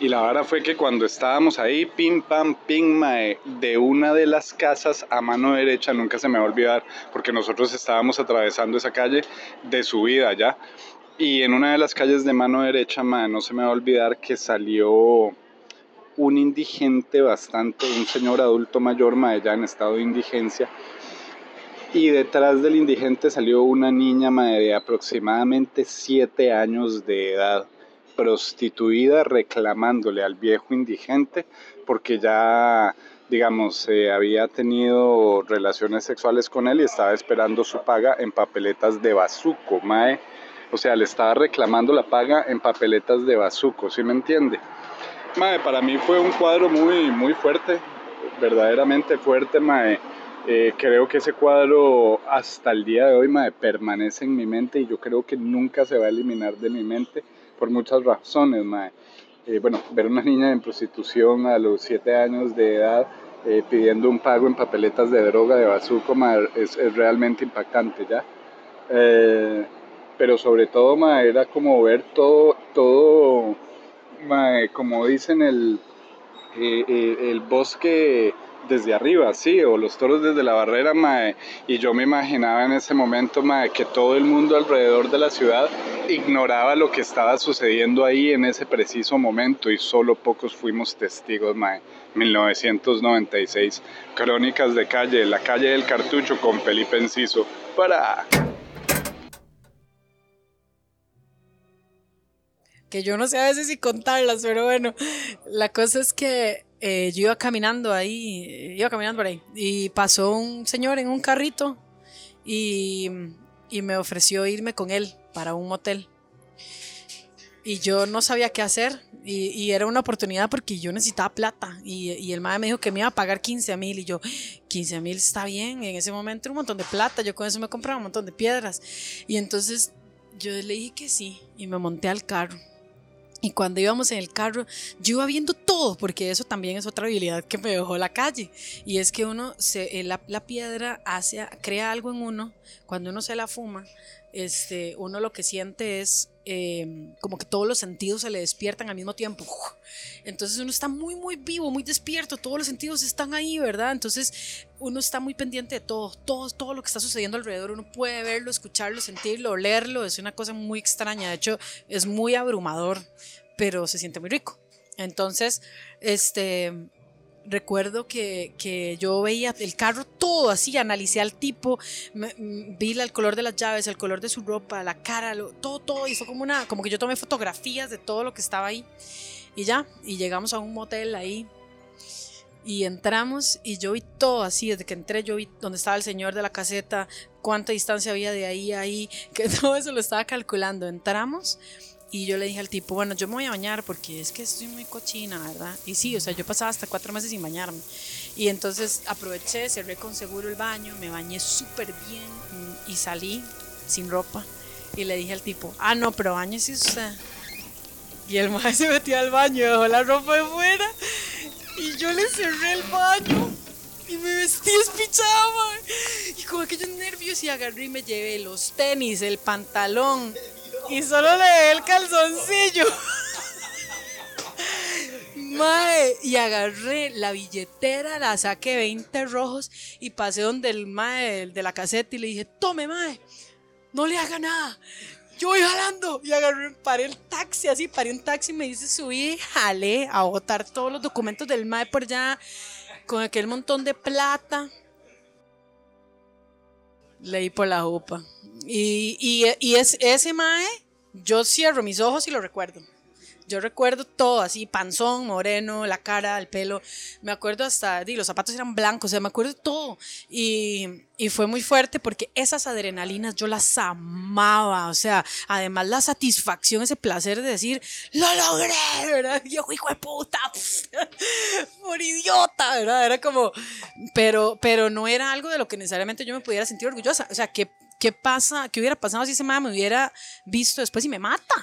Y la verdad fue que cuando estábamos ahí, pim, pam, pim, mae, de una de las casas a mano derecha, nunca se me va a olvidar, porque nosotros estábamos atravesando esa calle de subida ya. Y en una de las calles de mano derecha, mae, no se me va a olvidar que salió un indigente bastante, un señor adulto mayor, mae, ya en estado de indigencia. Y detrás del indigente salió una niña mae, de aproximadamente 7 años de edad prostituida reclamándole al viejo indigente porque ya digamos, eh, había tenido relaciones sexuales con él y estaba esperando su paga en papeletas de bazuco, mae. O sea, le estaba reclamando la paga en papeletas de bazuco, ¿sí me entiende? Mae, para mí fue un cuadro muy, muy fuerte, verdaderamente fuerte, mae. Eh, creo que ese cuadro hasta el día de hoy, mae, permanece en mi mente y yo creo que nunca se va a eliminar de mi mente por muchas razones, mae. Eh, bueno, ver una niña en prostitución a los 7 años de edad eh, pidiendo un pago en papeletas de droga de bazuco es, es, realmente impactante, ¿ya? Eh, pero sobre todo, mae, era como ver todo, todo, mae, como dicen, el, el bosque desde arriba, sí, o los toros desde la barrera, mae, y yo me imaginaba en ese momento, mae, que todo el mundo alrededor de la ciudad ignoraba lo que estaba sucediendo ahí en ese preciso momento y solo pocos fuimos testigos, mae. 1996, Crónicas de Calle, la calle del cartucho con Felipe Enciso, para... que yo no sé a veces si contarlas, pero bueno, la cosa es que eh, yo iba caminando ahí, iba caminando por ahí, y pasó un señor en un carrito y, y me ofreció irme con él para un motel. Y yo no sabía qué hacer y, y, era una oportunidad porque yo necesitaba plata y, y el madre me dijo que me iba a pagar 15 mil y yo 15 mil está bien en ese momento un montón de plata yo con eso me compraba un montón de piedras. Y entonces yo le dije que sí y me monté al carro y cuando íbamos en el carro, yo iba viendo todo, porque eso también es otra habilidad que me dejó la calle. Y es que uno, se, la, la piedra hace, crea algo en uno, cuando uno se la fuma, este, uno lo que siente es eh, como que todos los sentidos se le despiertan al mismo tiempo. Entonces uno está muy, muy vivo, muy despierto, todos los sentidos están ahí, ¿verdad? Entonces uno está muy pendiente de todo, todo, todo lo que está sucediendo alrededor, uno puede verlo, escucharlo, sentirlo, olerlo, es una cosa muy extraña, de hecho es muy abrumador, pero se siente muy rico. Entonces, este, recuerdo que, que, yo veía el carro todo así, analicé al tipo, me, vi el color de las llaves, el color de su ropa, la cara, lo, todo, todo, y como una, como que yo tomé fotografías de todo lo que estaba ahí y ya, y llegamos a un motel ahí y entramos y yo vi todo así, desde que entré yo vi dónde estaba el señor de la caseta, cuánta distancia había de ahí a ahí, que todo eso lo estaba calculando, entramos y yo le dije al tipo, bueno, yo me voy a bañar porque es que estoy muy cochina, ¿verdad? Y sí, o sea, yo pasaba hasta cuatro meses sin bañarme. Y entonces aproveché, cerré con seguro el baño, me bañé súper bien y salí sin ropa. Y le dije al tipo, ah, no, pero bañese usted. Y el maestro se metió al baño, dejó la ropa de fuera. Y yo le cerré el baño. Y me vestí espichada, Y con aquellos nervios y agarré y me llevé los tenis, el pantalón y solo le dejé el calzoncillo. Mae, y agarré la billetera, la saqué 20 rojos y pasé donde el mae de la caseta y le dije, tome mae, no le haga nada. Yo voy jalando y agarré, paré el taxi, así, paré un taxi, me dice subí jalé a botar todos los documentos del mae por allá con aquel montón de plata. Leí por la jupa. Y, y, y es, ese mae, yo cierro mis ojos y lo recuerdo. Yo recuerdo todo así, panzón, moreno, la cara, el pelo. Me acuerdo hasta, di, los zapatos eran blancos, o sea, me acuerdo todo. Y, y, fue muy fuerte porque esas adrenalinas yo las amaba. O sea, además la satisfacción, ese placer de decir, lo logré, ¿verdad? Yo, hijo de puta, por idiota, ¿verdad? Era como, pero, pero no era algo de lo que necesariamente yo me pudiera sentir orgullosa. O sea, que ¿Qué pasa? ¿Qué hubiera pasado si ese madre me hubiera visto después y me mata?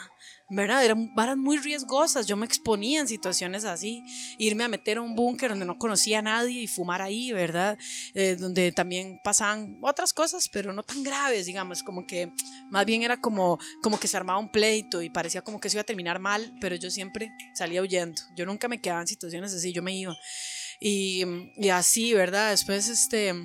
¿verdad? Eran varas muy riesgosas, yo me exponía en situaciones así, irme a meter a un búnker donde no conocía a nadie y fumar ahí, ¿verdad? Eh, donde también pasaban otras cosas, pero no tan graves, digamos, como que más bien era como, como que se armaba un pleito y parecía como que se iba a terminar mal, pero yo siempre salía huyendo, yo nunca me quedaba en situaciones así, yo me iba. Y, y así, ¿verdad? Después, este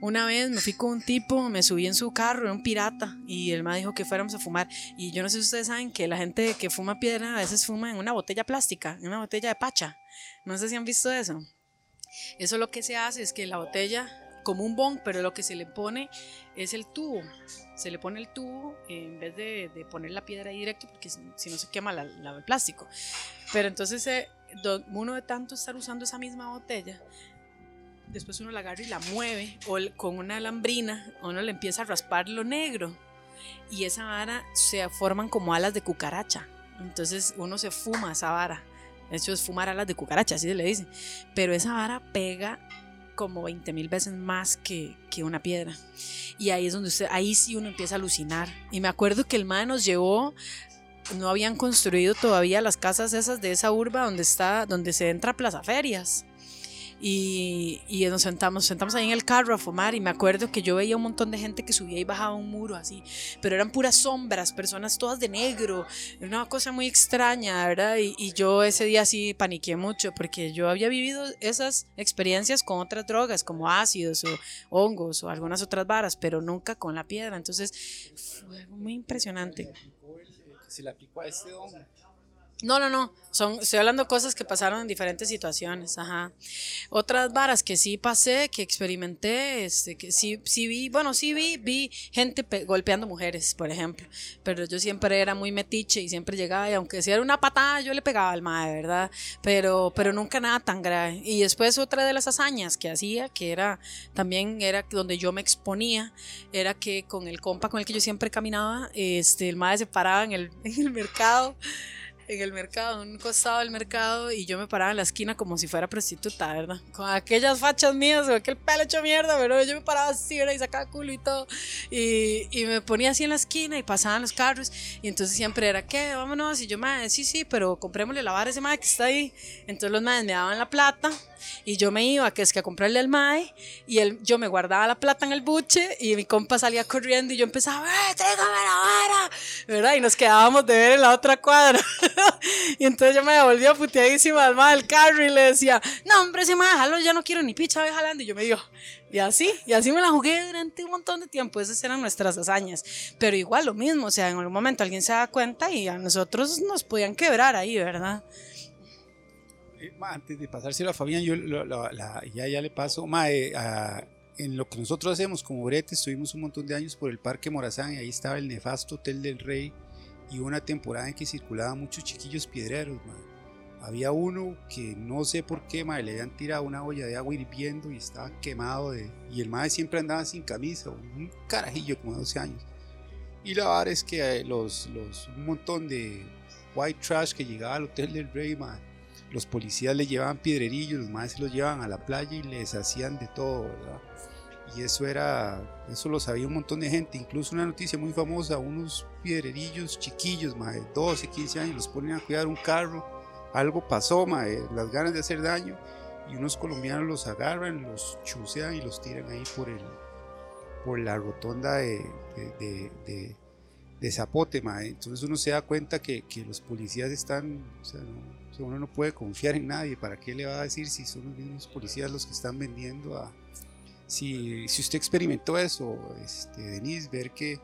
una vez me fui con un tipo, me subí en su carro, era un pirata, y él me dijo que fuéramos a fumar. Y yo no sé si ustedes saben que la gente que fuma piedra a veces fuma en una botella plástica, en una botella de pacha. No sé si han visto eso. Eso lo que se hace es que la botella, como un bong, pero lo que se le pone es el tubo. Se le pone el tubo en vez de, poner la piedra ahí directo, porque si, no se quema la, el plástico. Pero entonces eh, uno de tanto estar usando esa misma botella, después uno la agarra y la mueve, o con una alambrina, uno le empieza a raspar lo negro, y esa vara se forman como alas de cucaracha. Entonces uno se fuma esa vara. De hecho, es fumar alas de cucaracha, así se le dice. Pero esa vara pega como 20 mil veces más que, que, una piedra. Y ahí es donde usted, ahí sí uno empieza a alucinar. Y me acuerdo que el MAE nos llevó, no habían construido todavía las casas esas de esa urba donde está, donde se entra a Plaza Ferias y, y, nos sentamos, sentamos ahí en el carro a fumar y me acuerdo que yo veía un montón de gente que subía y bajaba un muro así, pero eran puras sombras, personas todas de negro, era una cosa muy extraña, ¿verdad? Y, yo ese día sí paniqué mucho porque yo había vivido esas experiencias con otras drogas como ácidos o hongos o algunas otras varas, pero nunca con la piedra, entonces fue muy impresionante. Se le aplicó a este No, no, no. Son, estoy hablando cosas que pasaron en diferentes situaciones. Otras varas que sí pasé, que experimenté, este, que sí, sí vi, bueno, sí vi, vi gente golpeando mujeres, por ejemplo, pero yo siempre era muy metiche y siempre llegaba y aunque si era una patada, yo le pegaba al mae, ¿verdad? Pero, pero nunca nada tan grave. Y después otra de las hazañas que hacía, que era, también era donde yo me exponía, era que con el compa con el que yo siempre caminaba, este, el mae se paraba en el, en el mercado en el mercado, un costado del mercado, y yo me paraba en la esquina como si fuera prostituta, ¿verdad? Con aquellas fachas mías, con aquel pelo hecho mierda, pero yo me paraba así, ¿verdad? Y sacaba culo y todo. Y, y, me ponía así en la esquina y pasaban los carros, y entonces siempre era, ¿qué? Vámonos. Y yo, madre, sí, sí, pero comprémosle la vara a ese madre que está ahí. Entonces los madres me daban la plata y yo me iba, que es que a comprarle mae, y él, yo me guardaba la plata en el buche, y mi compa salía corriendo, y yo empezaba, ¡eh, tráigame la vara! ¿Verdad? Y nos quedábamos de ver en la otra cuadra. y entonces yo me devolvía puteadísima al mae del carro, y le decía, no, hombre, ese mae, jalo, ya no quiero ni picha, voy jalando. Y yo me digo, y así, y así me la jugué durante un montón de tiempo. Esas eran nuestras hazañas. Pero igual lo mismo, o sea, en algún momento alguien se da cuenta y a nosotros nos podían quebrar ahí, ¿verdad? Eh, antes de pasárselo a Fabián, yo ya, ya le paso. Ma, eh, en lo que nosotros hacemos como brete, estuvimos un montón de años por el Parque Morazán y ahí estaba el nefasto Hotel del Rey y una temporada en que circulaban muchos chiquillos piedreros. Había uno que no sé por qué ma, le habían tirado una olla de agua hirviendo y estaba quemado. De, y el madre siempre andaba sin camisa, un carajillo como de 12 años. Y la verdad es que eh, los, los, un montón de white trash que llegaba al Hotel del Rey, ma, los policías le llevaban piedrerillos, los maestros los llevaban a la playa y les hacían de todo, ¿verdad? Y eso era, eso lo sabía un montón de gente, incluso una noticia muy famosa, unos piedrerillos chiquillos, más de 12, 15 años, los ponen a cuidar un carro, algo pasó, mae, las ganas de hacer daño, y unos colombianos los agarran, los chusean y los tiran ahí por, el, por la rotonda de, de, de, Zapote, mae. entonces uno se da cuenta que, los policías están, uno no puede confiar en nadie. ¿Para qué le va a decir si son los mismos policías los que están vendiendo a... Si, si usted experimentó eso, este, Denise, ver que,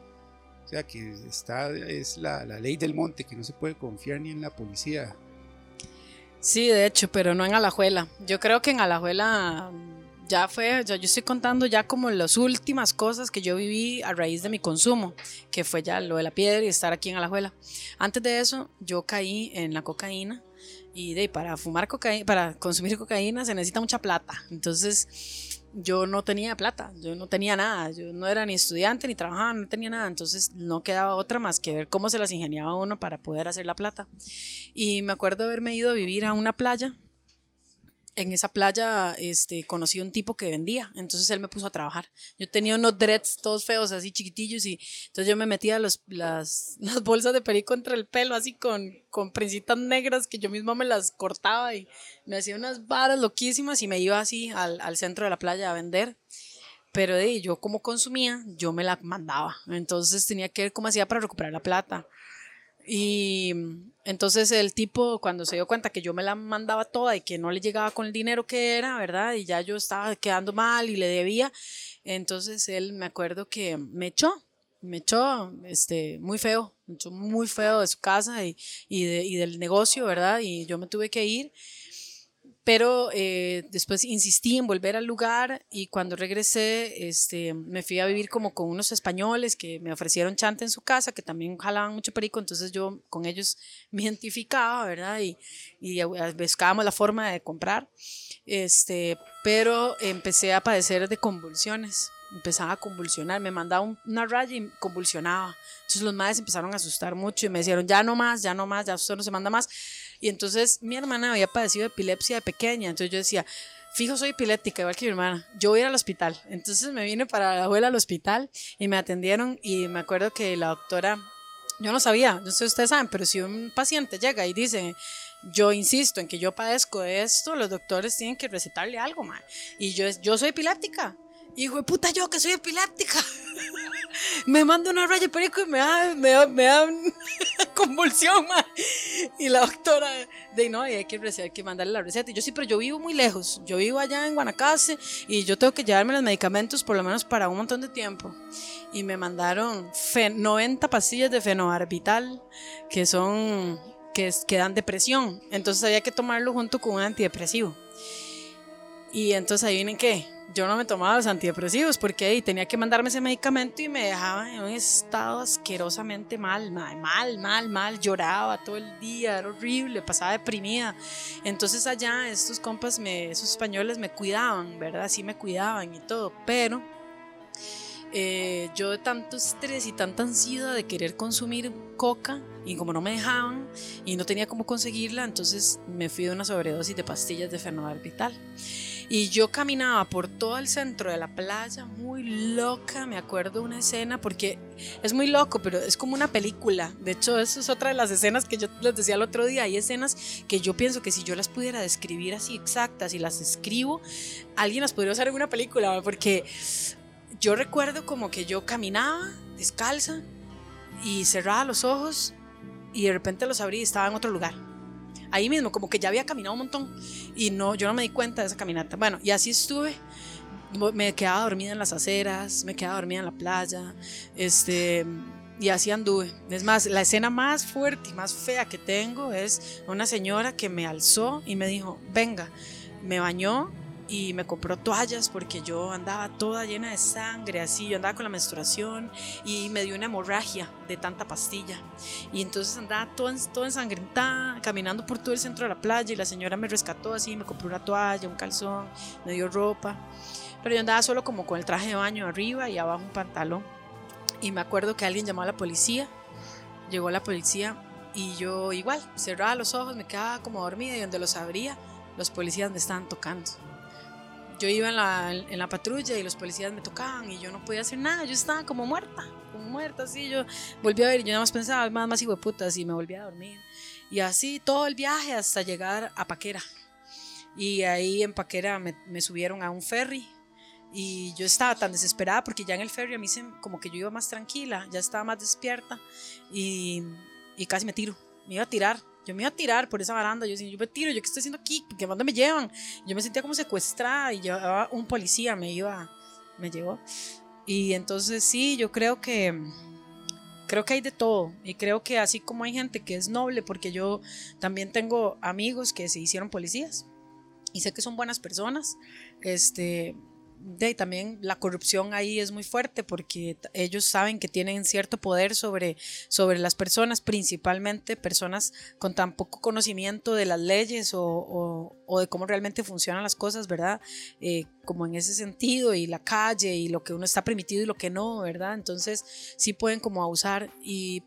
o sea, que está, es la, la ley del monte, que no se puede confiar ni en la policía. Sí, de hecho, pero no en Alajuela. Yo creo que en Alajuela ya fue, yo estoy contando ya como las últimas cosas que yo viví a raíz de mi consumo, que fue ya lo de la piedra y estar aquí en Alajuela. Antes de eso, yo caí en la cocaína y de, para fumar cocaína, para consumir cocaína se necesita mucha plata. Entonces yo no tenía plata, yo no tenía nada, yo no era ni estudiante ni trabajaba, no tenía nada. Entonces no quedaba otra más que ver cómo se las ingeniaba uno para poder hacer la plata. Y me acuerdo haberme ido a vivir a una playa en esa playa este, conocí un tipo que vendía, entonces él me puso a trabajar. Yo tenía unos dreads todos feos, así chiquitillos, y entonces yo me metía los, las, bolsas de perico entre el pelo, así con, con princitas negras que yo misma me las cortaba y me hacía unas varas loquísimas y me iba así al, al centro de la playa a vender. Pero yo como consumía, yo me la mandaba. Entonces tenía que ver cómo hacía para recuperar la plata. Y entonces el tipo, cuando se dio cuenta que yo me la mandaba toda y que no le llegaba con el dinero que era, ¿verdad? Y ya yo estaba quedando mal y le debía, entonces él me acuerdo que me echó, me echó este, muy feo, me echó muy feo de su casa y, y, de, y del negocio, ¿verdad? Y yo me tuve que ir pero eh, después insistí en volver al lugar y cuando regresé este, me fui a vivir como con unos españoles que me ofrecieron chante en su casa, que también jalaban mucho perico, entonces yo con ellos me identificaba, ¿verdad? Y, y buscábamos la forma de comprar, este, pero empecé a padecer de convulsiones empezaba a convulsionar, me mandaba una raya y convulsionaba. Entonces los madres empezaron a asustar mucho y me dijeron, ya no más, ya no más, ya usted no se manda más. Y entonces mi hermana había padecido epilepsia de pequeña, entonces yo decía, fijo, soy epiléptica, igual que mi hermana, yo voy a ir al hospital. Entonces me vine para la abuela al hospital y me atendieron y me acuerdo que la doctora, yo no sabía, no sé si ustedes saben, pero si un paciente llega y dice, yo insisto en que yo padezco de esto, los doctores tienen que recetarle algo, man. Y yo, yo soy epiléptica. Hijo de puta, yo que soy epiléptica. me manda una raya perico y me da, me convulsión, Y la doctora, de no, hay que, que mandarle la receta. Y yo sí, pero yo vivo muy lejos. Yo vivo allá en Guanacaste y yo tengo que llevarme los medicamentos por lo menos para un montón de tiempo. Y me mandaron 90 pastillas de fenobarbital, que son que dan depresión. Entonces había que tomarlo junto con un antidepresivo. Y entonces ahí vienen qué, yo no me tomaba los antidepresivos porque ahí tenía que mandarme ese medicamento y me dejaba en un estado asquerosamente mal, mal, mal, mal, mal, lloraba todo el día, era horrible, pasaba deprimida. Entonces allá estos compas, me, esos españoles me cuidaban, ¿verdad? Sí me cuidaban y todo, pero eh, yo de tanto estrés y tanta ansiedad de querer consumir coca y como no me dejaban y no tenía cómo conseguirla, entonces me fui de una sobredosis de pastillas de fenobarbital. Y yo caminaba por todo el centro de la playa, muy loca, me acuerdo una escena, porque es muy loco, pero es como una película. De hecho, eso es otra de las escenas que yo les decía el otro día. Hay escenas que yo pienso que si yo las pudiera describir así exactas y las escribo, alguien las podría usar en una película, porque yo recuerdo como que yo caminaba descalza y cerraba los ojos y de repente los abrí y estaba en otro lugar. Ahí mismo, como que ya había caminado un montón y no, yo no me di cuenta de esa caminata. Bueno, y así estuve. Me quedaba dormida en las aceras, me quedaba dormida en la playa, este, y así anduve. Es más, la escena más fuerte y más fea que tengo es una señora que me alzó y me dijo, venga, me bañó y me compró toallas porque yo andaba toda llena de sangre, así, yo andaba con la menstruación y me dio una hemorragia de tanta pastilla. Y entonces andaba toda, toda ensangrentada, caminando por todo el centro de la playa y la señora me rescató así, me compró una toalla, un calzón, me dio ropa. Pero yo andaba solo como con el traje de baño arriba y abajo un pantalón. Y me acuerdo que alguien llamó a la policía, llegó la policía y yo igual, cerraba los ojos, me quedaba como dormida y donde los abría, los policías me estaban tocando yo iba en la, en la patrulla y los policías me tocaban y yo no podía hacer nada, yo estaba como muerta, como muerta, así, yo volví a ver, yo nada más pensaba, más, más hijo de putas y me volví a dormir. Y así todo el viaje hasta llegar a Paquera. Y ahí en Paquera me, me subieron a un ferry y yo estaba tan desesperada porque ya en el ferry a mí se, como que yo iba más tranquila, ya estaba más despierta y, y casi me tiro, me iba a tirar yo me iba a tirar por esa baranda. Yo decía, yo me tiro, ¿yo qué estoy haciendo aquí? ¿Qué dónde me llevan? Yo me sentía como secuestrada y llevaba un policía, me iba, me llevó. Y entonces sí, yo creo que creo que hay de todo y creo que así como hay gente que es noble porque yo también tengo amigos que se hicieron policías y sé que son buenas personas este de, también la corrupción ahí es muy fuerte porque ellos saben que tienen cierto poder sobre, sobre las personas, principalmente personas con tan poco conocimiento de las leyes o, o, de cómo realmente funcionan las cosas, ¿verdad? Eh, como en ese sentido y la calle y lo que uno está permitido y lo que no, ¿verdad? Entonces sí pueden como abusar y,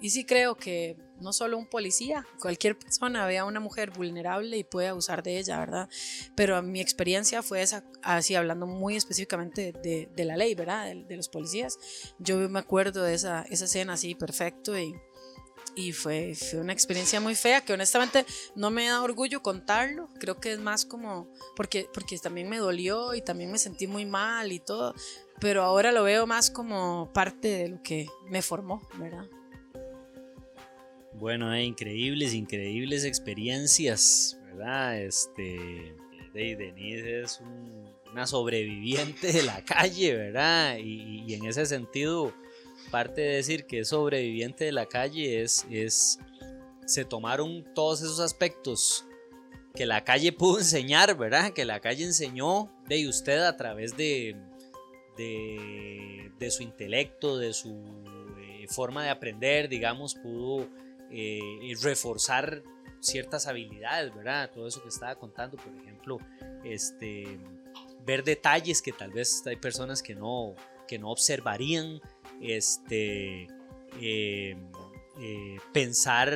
y sí creo que no solo un policía, cualquier persona ve a una mujer vulnerable y puede abusar de ella, ¿verdad? Pero mi experiencia fue esa, así hablando muy específicamente de, la ley, ¿verdad? De, los policías. Yo me acuerdo de esa, escena así, perfecto, y, y fue, fue, una experiencia muy fea que honestamente no me da orgullo contarlo, creo que es más como, porque, porque también me dolió y también me sentí muy mal y todo, pero ahora lo veo más como parte de lo que me formó, ¿verdad? Bueno, eh, increíbles, increíbles experiencias, ¿verdad? Este, Denise es una sobreviviente de la calle, ¿verdad? Y, en ese sentido, parte de decir que es sobreviviente de la calle es, es, se tomaron todos esos aspectos que la calle pudo enseñar, ¿verdad? Que la calle enseñó de usted a través de, de, su intelecto, de su eh, forma de aprender, digamos, pudo eh, reforzar ciertas habilidades, ¿verdad? Todo eso que estaba contando, por ejemplo, este, ver detalles que tal vez hay personas que no, que no observarían, este, eh, eh, pensar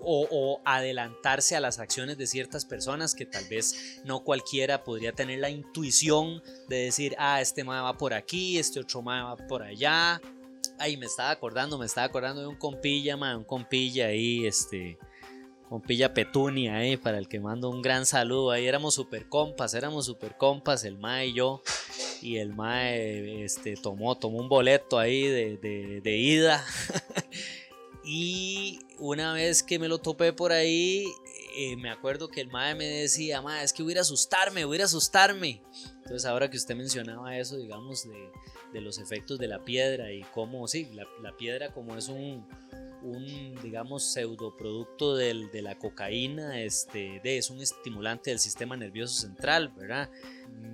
o, o, adelantarse a las acciones de ciertas personas que tal vez no cualquiera podría tener la intuición de decir, ah, este ma va por aquí, este otro ma va por allá, Ay, me estaba acordando, me estaba acordando de un compilla, man, un compilla ahí, este, compilla Petunia ahí, para el que mando un gran saludo. Ahí éramos super compas, éramos super compas, el ma y yo. Y el ma este, tomó, tomó un boleto ahí de, de, ida. y una vez que me lo topé por ahí, eh, me acuerdo que el mae me decía, ma, es que voy a asustarme, voy a asustarme. Entonces ahora que usted mencionaba eso, digamos, de, de los efectos de la piedra y cómo, sí, la, piedra como es un, digamos, pseudoproducto del, de la cocaína, este, de, es un estimulante del sistema nervioso central, ¿verdad?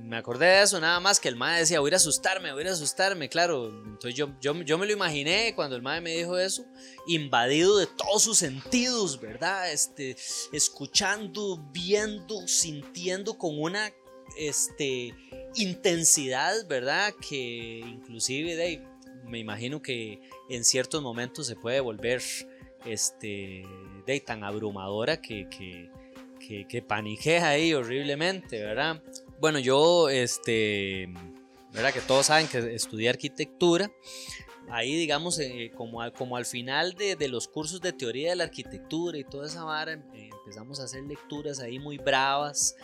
Me acordé de eso, nada más que el mae decía, voy a asustarme, voy a asustarme, claro. Entonces yo, yo, yo me lo imaginé cuando el mae me dijo eso, invadido de todos sus sentidos, ¿verdad? Este, escuchando, viendo, sintiendo con una este, intensidad, ¿verdad? Que inclusive de, me imagino que en ciertos momentos se puede volver este, de, tan abrumadora que, que, que, que paniquea ahí horriblemente, ¿verdad? Bueno, yo, este, ¿verdad? Que todos saben que estudié arquitectura. Ahí, digamos, eh, como, al, como al final de, de, los cursos de teoría de la arquitectura y toda esa vara, empezamos a hacer lecturas ahí muy bravas.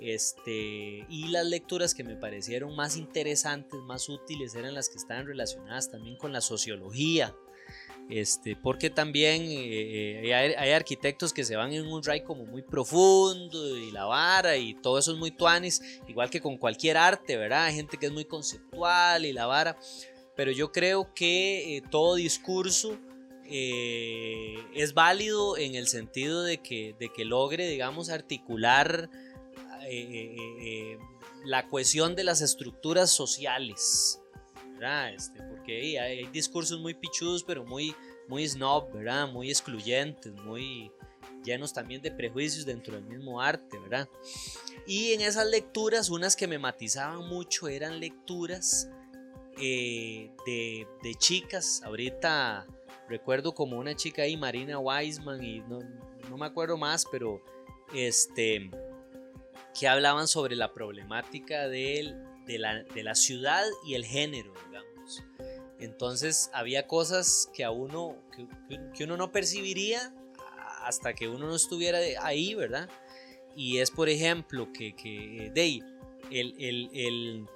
Este, y las lecturas que me parecieron más interesantes, más útiles, eran las que estaban relacionadas también con la sociología. Este, porque también eh, eh hay, arquitectos que se van en un ride como muy profundo y la vara y todo eso es muy tuanis, igual que con cualquier arte, ¿verdad? Hay gente que es muy conceptual y la vara, pero yo creo que eh, todo discurso es válido en el sentido de que, de que logre, digamos, articular eh, eh, la cohesión de las estructuras sociales, ¿verdad? Este, porque hay, hay, discursos muy pichudos, pero muy, muy snob, ¿verdad? Muy excluyentes, muy llenos también de prejuicios dentro del mismo arte, ¿verdad? Y en esas lecturas, unas que me matizaban mucho eran lecturas eh, de, de, chicas. Ahorita recuerdo como una chica ahí, Marina Weisman, y no, no me acuerdo más, pero este que hablaban sobre la problemática de, la, de la ciudad y el género, digamos. Entonces había cosas que a uno, que, que, uno no percibiría hasta que uno no estuviera ahí, ¿verdad? Y es, por ejemplo, que, que el, el, el,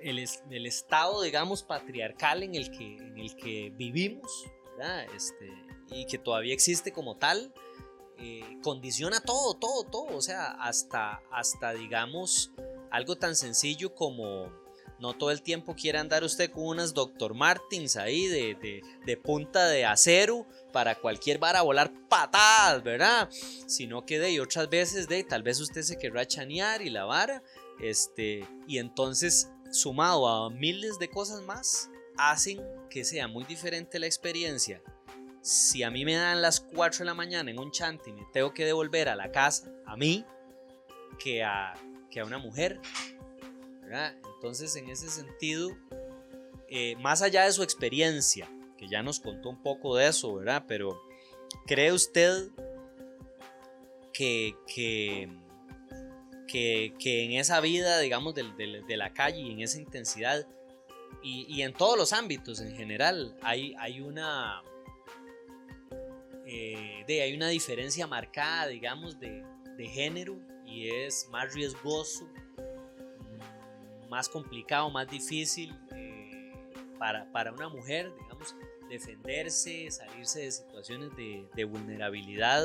el, el estado, digamos, patriarcal en el que, en el que vivimos, ¿verdad? Este, y que todavía existe como tal, eh, condiciona todo, todo, todo. O sea, hasta, hasta digamos algo tan sencillo como no todo el tiempo quiere andar usted con unas Dr. Martins ahí de, de, de punta de acero para cualquier vara volar patadas, ¿verdad? Sino que de otras veces de tal vez usted se querrá chanear y la vara, este, y entonces sumado a miles de cosas más hacen que sea muy diferente la experiencia si a mí me dan las 4 de la mañana en un chante y me tengo que devolver a la casa, a mí, que a, que a una mujer, ¿verdad? Entonces, en ese sentido, eh, más allá de su experiencia, que ya nos contó un poco de eso, ¿verdad? Pero, ¿cree usted que, que, que, en esa vida, digamos, de, la calle y en esa intensidad, y, y en todos los ámbitos en general, hay, hay una eh, de, hay una diferencia marcada, digamos, de, de, género y es más riesgoso, mm, más complicado, más difícil eh, para, para, una mujer, digamos, defenderse, salirse de situaciones de, de vulnerabilidad,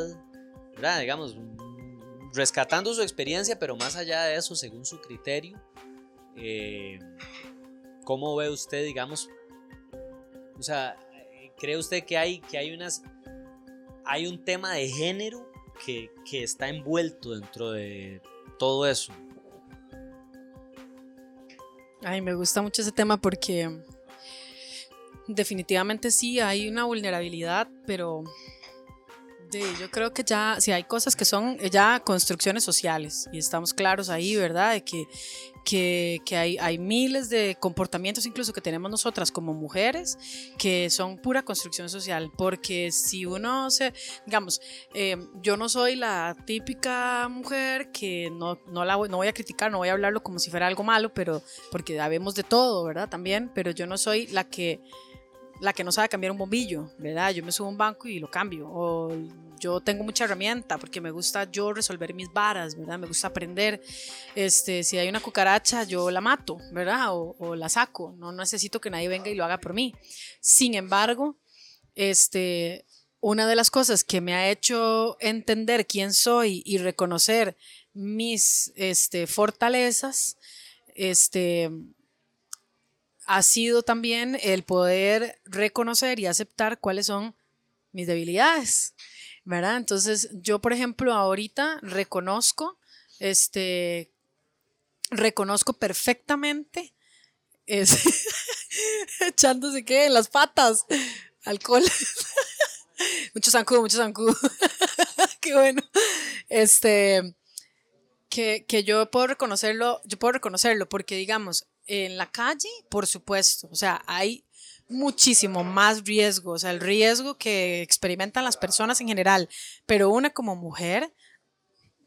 ¿verdad? Digamos, mm, rescatando su experiencia, pero más allá de eso, según su criterio, eh, ¿cómo ve usted, digamos, o sea, cree usted que hay, que hay unas hay un tema de género que, que está envuelto dentro de todo eso. Ay, me gusta mucho ese tema porque definitivamente sí hay una vulnerabilidad, pero Sí, yo creo que ya, si hay cosas que son ya construcciones sociales y estamos claros ahí, ¿verdad? De que, que, que hay, hay, miles de comportamientos incluso que tenemos nosotras como mujeres que son pura construcción social, porque si uno se, digamos, eh, yo no soy la típica mujer que no, no, la, no voy a criticar, no voy a hablarlo como si fuera algo malo, pero porque sabemos de todo, ¿verdad? También, pero yo no soy la que la que no sabe cambiar un bombillo, ¿verdad? Yo me subo a un banco y lo cambio. O yo tengo mucha herramienta porque me gusta yo resolver mis varas, ¿verdad? Me gusta aprender. Este, si hay una cucaracha, yo la mato, ¿verdad? O, o la saco. No necesito que nadie venga y lo haga por mí. Sin embargo, este, una de las cosas que me ha hecho entender quién soy y reconocer mis este, fortalezas, este, ha sido también el poder reconocer y aceptar cuáles son mis debilidades, ¿verdad? Entonces, yo, por ejemplo, ahorita reconozco, este, reconozco perfectamente, echándose qué, en las patas, alcohol. mucho zancudo, mucho zancudo. qué bueno. Este, que, que yo puedo reconocerlo, yo puedo reconocerlo porque, digamos, en la calle, por supuesto, o sea, hay muchísimo más riesgo, o sea, el riesgo que experimentan las personas en general, pero una como mujer,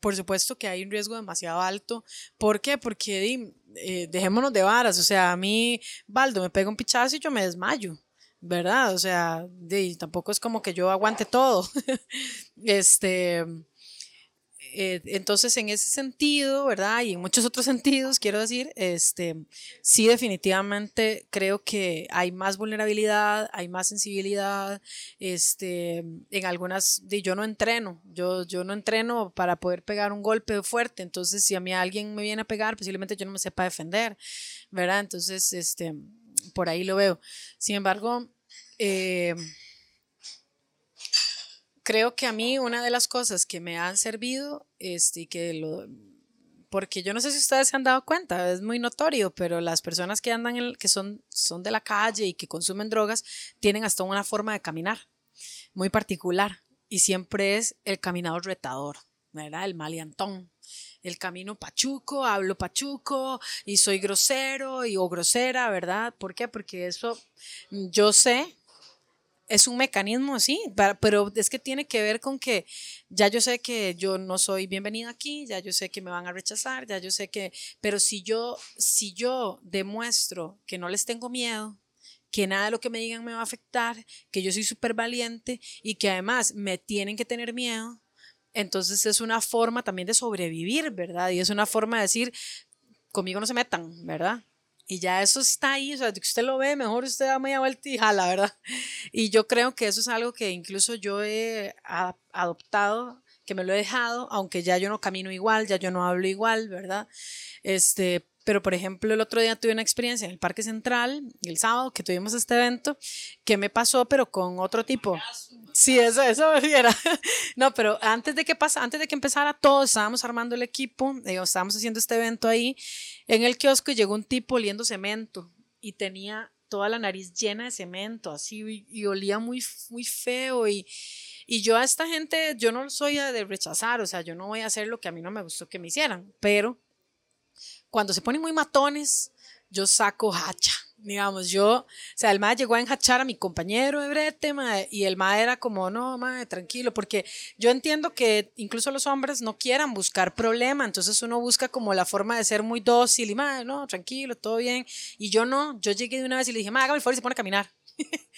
por supuesto que hay un riesgo demasiado alto. ¿Por qué? Porque eh, dejémonos de varas, o sea, a mí, Baldo, me pega un pichazo y yo me desmayo. ¿Verdad? O sea, tampoco es como que yo aguante todo. este, eh, entonces, en ese sentido, ¿verdad? Y en muchos otros sentidos, quiero decir, este, sí, definitivamente creo que hay más vulnerabilidad, hay más sensibilidad, este, en algunas, yo no entreno, yo, yo no entreno para poder pegar un golpe fuerte, entonces si a mí alguien me viene a pegar, posiblemente yo no me sepa defender, ¿verdad? Entonces, este, por ahí lo veo. Sin embargo, eh, creo que a mí una de las cosas que me han servido, este, que lo, porque yo no sé si ustedes se han dado cuenta, es muy notorio, pero las personas que andan, en, que son, son de la calle y que consumen drogas, tienen hasta una forma de caminar muy particular y siempre es el caminador retador, ¿verdad? El maliantón. El camino pachuco, hablo pachuco y soy grosero y o grosera, ¿verdad? ¿Por qué? Porque eso yo sé es un mecanismo, sí, pero es que tiene que ver con que ya yo sé que yo no soy bienvenida aquí, ya yo sé que me van a rechazar, ya yo sé que, pero si yo, si yo demuestro que no les tengo miedo, que nada de lo que me digan me va a afectar, que yo soy súper valiente y que además me tienen que tener miedo, entonces es una forma también de sobrevivir, ¿verdad? Y es una forma de decir, conmigo no se metan, ¿verdad? Y ya eso está ahí, o sea, que usted lo ve, mejor usted da media vuelta y jala, ¿verdad? Y yo creo que eso es algo que incluso yo he adoptado, que me lo he dejado, aunque ya yo no camino igual, ya yo no hablo igual, ¿verdad? Este, pero por ejemplo el otro día tuve una experiencia en el Parque Central, el sábado que tuvimos este evento, que me pasó pero con otro tipo. Sí, eso, eso era. No, pero antes de que pasa, antes de que empezara todo, estábamos armando el equipo, estábamos haciendo este evento ahí en el kiosco y llegó un tipo oliendo cemento y tenía toda la nariz llena de cemento, así, y, olía muy, muy feo y... Y yo a esta gente, yo no soy de rechazar, o sea, yo no voy a hacer lo que a mí no me gustó que me hicieran, pero cuando se ponen muy matones, yo saco hacha. Digamos, yo, o sea, el mae llegó a enhachar a mi compañero de brete, y el mae era como, no, mae, tranquilo, porque yo entiendo que incluso los hombres no quieran buscar problema, entonces uno busca como la forma de ser muy dócil y, mae, no, tranquilo, todo bien. Y yo no, yo llegué de una vez y le dije, mae, hágame el favor y se pone a caminar.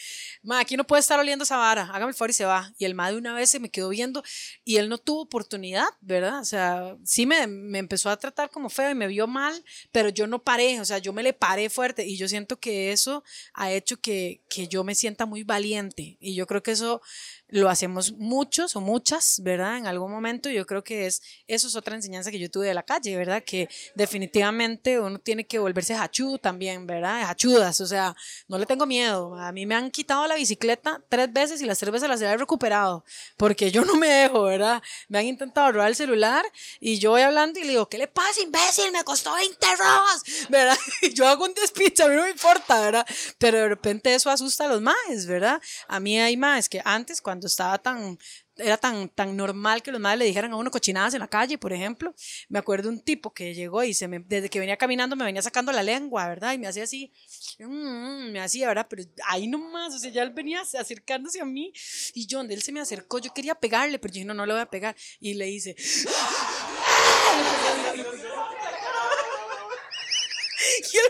ma, aquí no puede estar oliendo esa vara, hágame el favor y se va. Y el ma de una vez se me quedó viendo y él no tuvo oportunidad, ¿verdad? O sea, sí me, me, empezó a tratar como feo y me vio mal, pero yo no paré, o sea, yo me le paré fuerte y yo siento que eso ha hecho que, que yo me sienta muy valiente y yo creo que eso lo hacemos muchos o muchas, ¿verdad? En algún momento yo creo que es, eso es otra enseñanza que yo tuve de la calle, ¿verdad? Que definitivamente uno tiene que volverse hachú también, ¿verdad? Hachudas, o sea, no le tengo miedo. A mí me han quitado la bicicleta tres veces y las tres veces las he recuperado, porque yo no me dejo, ¿verdad? Me han intentado robar el celular y yo voy hablando y le digo, ¿qué le pasa, imbécil? Me costó 20 rojos, ¿verdad? Y yo hago un despiche, a mí no me importa, ¿verdad? Pero de repente eso asusta a los maes, ¿verdad? A mí hay maes que antes, cuando cuando estaba tan, era tan, tan normal que los madres le dijeran a uno cochinadas en la calle, por ejemplo. Me acuerdo un tipo que llegó y se me, desde que venía caminando me venía sacando la lengua, ¿verdad? Y me hacía así, mm, me hacía, ¿verdad? Pero ahí nomás, o sea, ya él venía acercándose a mí y yo, donde él se me acercó, yo quería pegarle, pero yo dije, no, no le voy a pegar. Y le hice...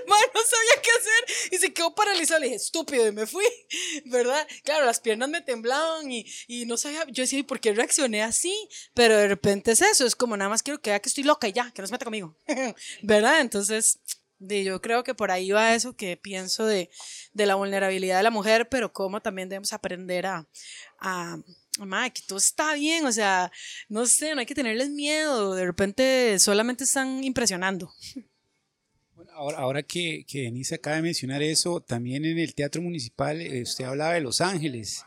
Y man no sabía qué hacer y se quedó paralizado. Le dije, estúpido, y me fui, ¿verdad? Claro, las piernas me temblaban y, y no sabía, yo decía, ¿por qué reaccioné así? Pero de repente es eso, es como nada más quiero que vea que estoy loca y ya, que no se meta conmigo, ¿verdad? Entonces, yo creo que por ahí va eso que pienso de, de la vulnerabilidad de la mujer, pero cómo también debemos aprender a, a que todo está bien, o sea, no sé, no hay que tenerles miedo, de repente solamente están impresionando Ahora, ahora que, que Denise acaba de mencionar eso, también en el Teatro Municipal eh, usted hablaba de Los Ángeles.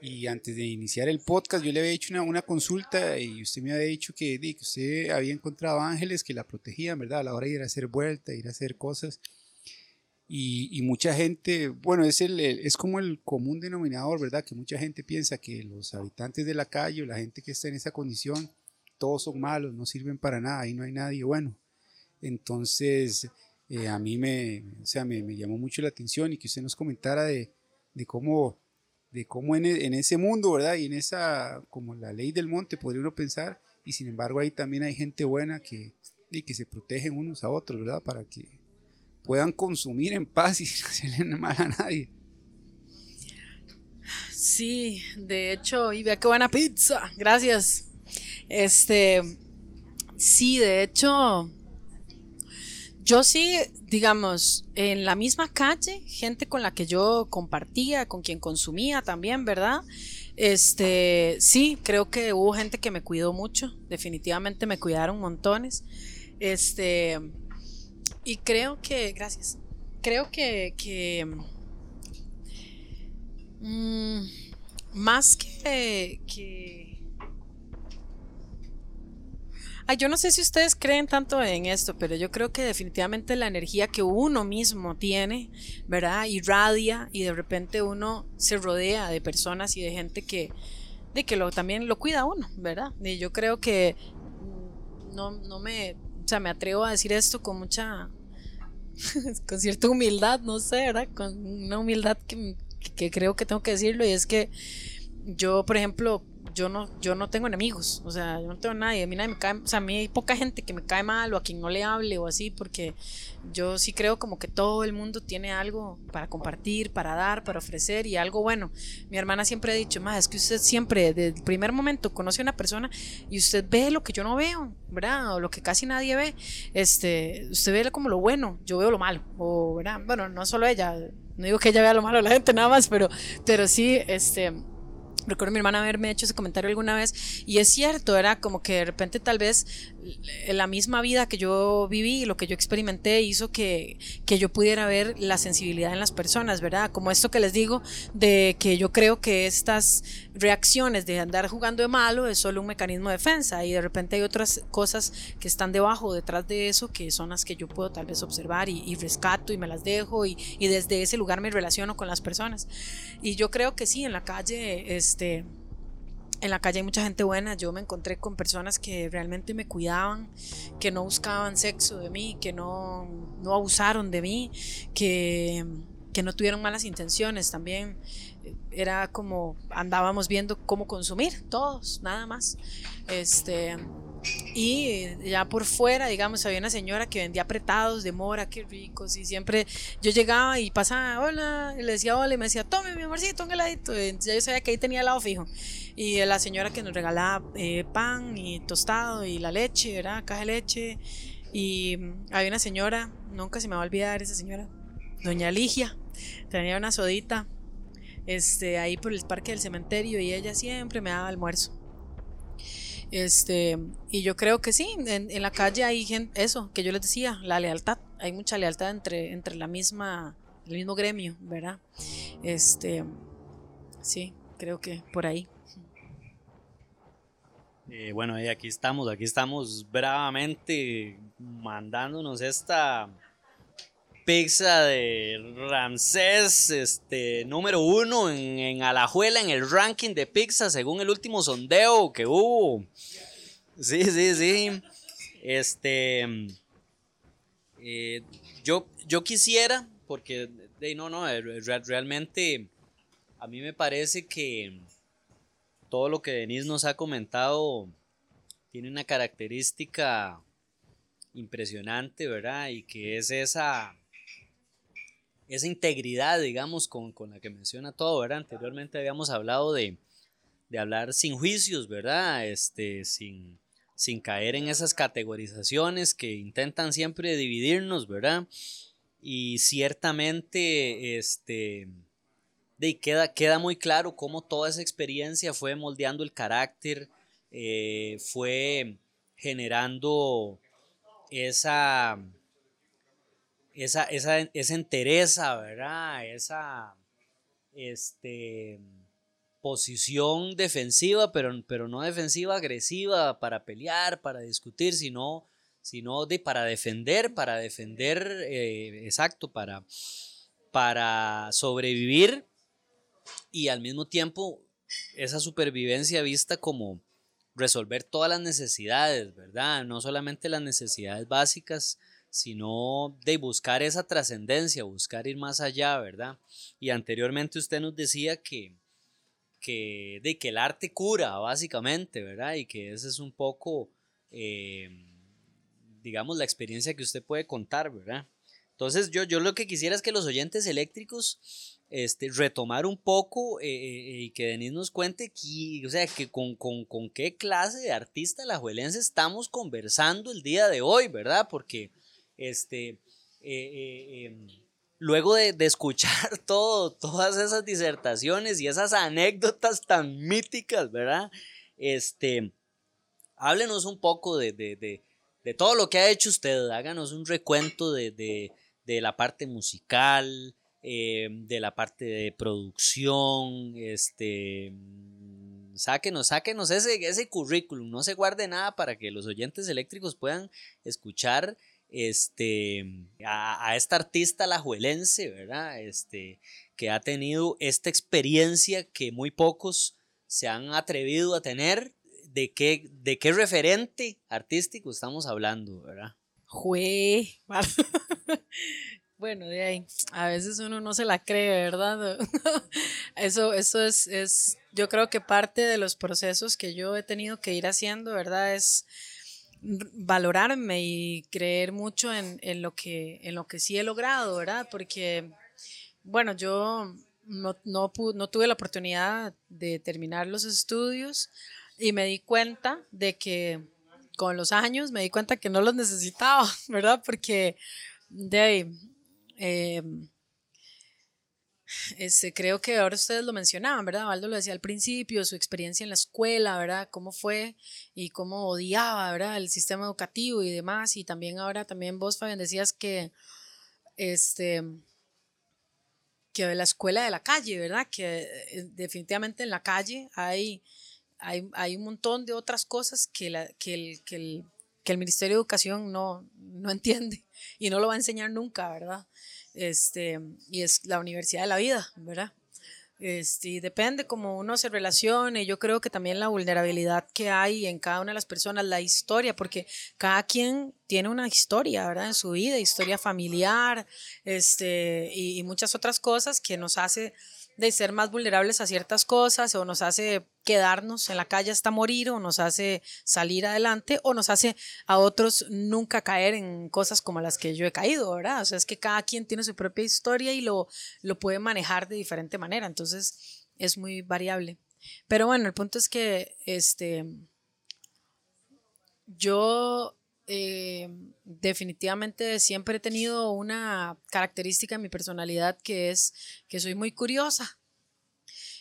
Y antes de iniciar el podcast, yo le había hecho una, una consulta y usted me había dicho que, que usted había encontrado ángeles que la protegían, ¿verdad? A la hora de ir a hacer vuelta, ir a hacer cosas. Y, y mucha gente, bueno, es, el, es como el común denominador, ¿verdad? Que mucha gente piensa que los habitantes de la calle o la gente que está en esa condición, todos son malos, no sirven para nada, ahí no hay nadie bueno. Entonces, eh, a mí me, o sea, me, me, llamó mucho la atención y que usted nos comentara de, de cómo, de cómo en, en, ese mundo, ¿verdad? Y en esa, como la ley del monte, podría uno pensar, y sin embargo ahí también hay gente buena que, y que se protegen unos a otros, ¿verdad? Para que puedan consumir en paz y no hacerle mal a nadie. Sí, de hecho, y vea qué buena pizza, gracias. Este, sí, de hecho, yo sí, digamos, en la misma calle, gente con la que yo compartía, con quien consumía también, ¿verdad? Este, sí, creo que hubo gente que me cuidó mucho, definitivamente me cuidaron montones. Este, y creo que, gracias, creo que, que mmm, más que, que Ay, yo no sé si ustedes creen tanto en esto, pero yo creo que definitivamente la energía que uno mismo tiene, ¿verdad? Irradia y de repente uno se rodea de personas y de gente que, de que lo, también lo cuida uno, ¿verdad? Y yo creo que no, no me, o sea, me atrevo a decir esto con mucha, con cierta humildad, no sé, ¿verdad? Con una humildad que, que creo que tengo que decirlo y es que yo, por ejemplo, yo no, yo no tengo enemigos, o sea, yo no tengo nadie, a mí nadie me cae, o sea, a mí hay poca gente que me cae mal o a quien no le hable o así, porque yo sí creo como que todo el mundo tiene algo para compartir, para dar, para ofrecer y algo bueno. Mi hermana siempre ha dicho, más es que usted siempre, desde el primer momento, conoce a una persona y usted ve lo que yo no veo, ¿verdad? O lo que casi nadie ve, este, usted ve como lo bueno, yo veo lo malo, o, ¿verdad? Bueno, no solo ella, no digo que ella vea lo malo de la gente nada más, pero, pero sí, este recuerdo mi hermana haberme hecho ese comentario alguna vez y es cierto, era como que de repente tal vez la misma vida que yo viví y lo que yo experimenté hizo que, que yo pudiera ver la sensibilidad en las personas, ¿verdad? Como esto que les digo, de que yo creo que estas reacciones de andar jugando de malo es solo un mecanismo de defensa y de repente hay otras cosas que están debajo, detrás de eso, que son las que yo puedo tal vez observar y, y rescato y me las dejo y, y desde ese lugar me relaciono con las personas. Y yo creo que sí, en la calle, este en la calle hay mucha gente buena. Yo me encontré con personas que realmente me cuidaban, que no buscaban sexo de mí, que no, no abusaron de mí, que, que no tuvieron malas intenciones también. Era como andábamos viendo cómo consumir, todos, nada más. Este, y ya por fuera, digamos, había una señora que vendía apretados de mora, qué ricos. Y siempre yo llegaba y pasaba, hola, y le decía hola, y me decía, tome mi amorcito, un heladito. Entonces yo sabía que ahí tenía helado fijo. Y la señora que nos regalaba eh, pan y tostado y la leche, ¿verdad? Caja de leche. Y había una señora, nunca se me va a olvidar esa señora, doña Ligia, tenía una sodita este, ahí por el parque del cementerio y ella siempre me daba almuerzo. Este, y yo creo que sí, en, la calle hay gente, eso, que yo les decía, la lealtad, hay mucha lealtad entre, entre la misma, el mismo gremio, ¿verdad? Este, sí, creo que por ahí. Eh, bueno, y aquí estamos, aquí estamos bravamente mandándonos esta pizza de Ramsés, este, número uno en, en, Alajuela en el ranking de pizza según el último sondeo que hubo. Sí, sí, sí. Este, eh, yo, yo quisiera, porque no, no, realmente a mí me parece que todo lo que Denise nos ha comentado tiene una característica impresionante, ¿verdad? Y que es esa, esa integridad, digamos, con, con la que menciona todo, ¿verdad? Anteriormente habíamos hablado de, de hablar sin juicios, ¿verdad? Este, sin, sin caer en esas categorizaciones que intentan siempre dividirnos, ¿verdad? Y ciertamente, este, de, queda, queda muy claro cómo toda esa experiencia fue moldeando el carácter, eh, fue generando esa, esa, esa, esa entereza, ¿verdad? Esa este, posición defensiva, pero, pero no defensiva agresiva para pelear, para discutir, sino, sino de, para defender, para defender, eh, exacto, para, para sobrevivir y al mismo tiempo esa supervivencia vista como resolver todas las necesidades, ¿verdad? No solamente las necesidades básicas, sino de buscar esa trascendencia, buscar ir más allá, ¿verdad? Y anteriormente usted nos decía que, que, de que el arte cura, básicamente, ¿verdad? Y que esa es un poco, eh, digamos, la experiencia que usted puede contar, ¿verdad? Entonces yo, yo lo que quisiera es que los oyentes eléctricos este, retomar un poco eh, eh, y que Denis nos cuente o sea, que con, con, con, qué clase de artista lajuelense estamos conversando el día de hoy, ¿verdad? Porque este, eh, em, luego de, de, escuchar todo, todas esas disertaciones y esas anécdotas tan míticas, ¿verdad? Este, háblenos un poco de, de, de todo lo que ha hecho usted, háganos un recuento de, la parte musical, eh, de la parte de producción, este, sáquenos, sáquenos ese, ese currículum, no se guarde nada para que los oyentes eléctricos puedan escuchar este, a, esta artista lajuelense, ¿verdad? Este, que ha tenido esta experiencia que muy pocos se han atrevido a tener. ¿De qué, de qué referente artístico estamos hablando, verdad? Jue. Bueno, de ahí, a veces uno no se la cree, ¿verdad? Eso, eso es, es, yo creo que parte de los procesos que yo he tenido que ir haciendo, ¿verdad? Es valorarme y creer mucho en, lo, que, en lo que sí he logrado, ¿verdad? Porque, bueno, yo no, no, tuve la oportunidad de terminar los estudios y me di cuenta de que con los años me di cuenta que no los necesitaba, ¿verdad? Porque de eh, este, creo que ahora ustedes lo mencionaban, ¿verdad? Valdo lo decía al principio, su experiencia en la escuela, ¿verdad? Cómo fue y cómo odiaba, ¿verdad? El sistema educativo y demás. Y también ahora, también vos, Fabián, decías que, este, que la escuela de la calle, ¿verdad? Que eh, definitivamente en la calle hay, hay, hay un montón de otras cosas que, la, el, que, el, que el Ministerio de Educación no, no entiende y no lo va a enseñar nunca, ¿verdad? Este, y es la universidad de la vida, ¿verdad? Este, depende cómo uno se relacione. Yo creo que también la vulnerabilidad que hay en cada una de las personas, la historia, porque cada quien tiene una historia, ¿verdad? En su vida, historia familiar, este, y, y muchas otras cosas que nos hace de ser más vulnerables a ciertas cosas o nos hace quedarnos en la calle hasta morir o nos hace salir adelante o nos hace a otros nunca caer en cosas como las que yo he caído, ¿verdad? O sea, es que cada quien tiene su propia historia y lo, lo puede manejar de diferente manera, entonces es muy variable. Pero bueno, el punto es que este, yo eh, definitivamente siempre he tenido una característica en mi personalidad que es que soy muy curiosa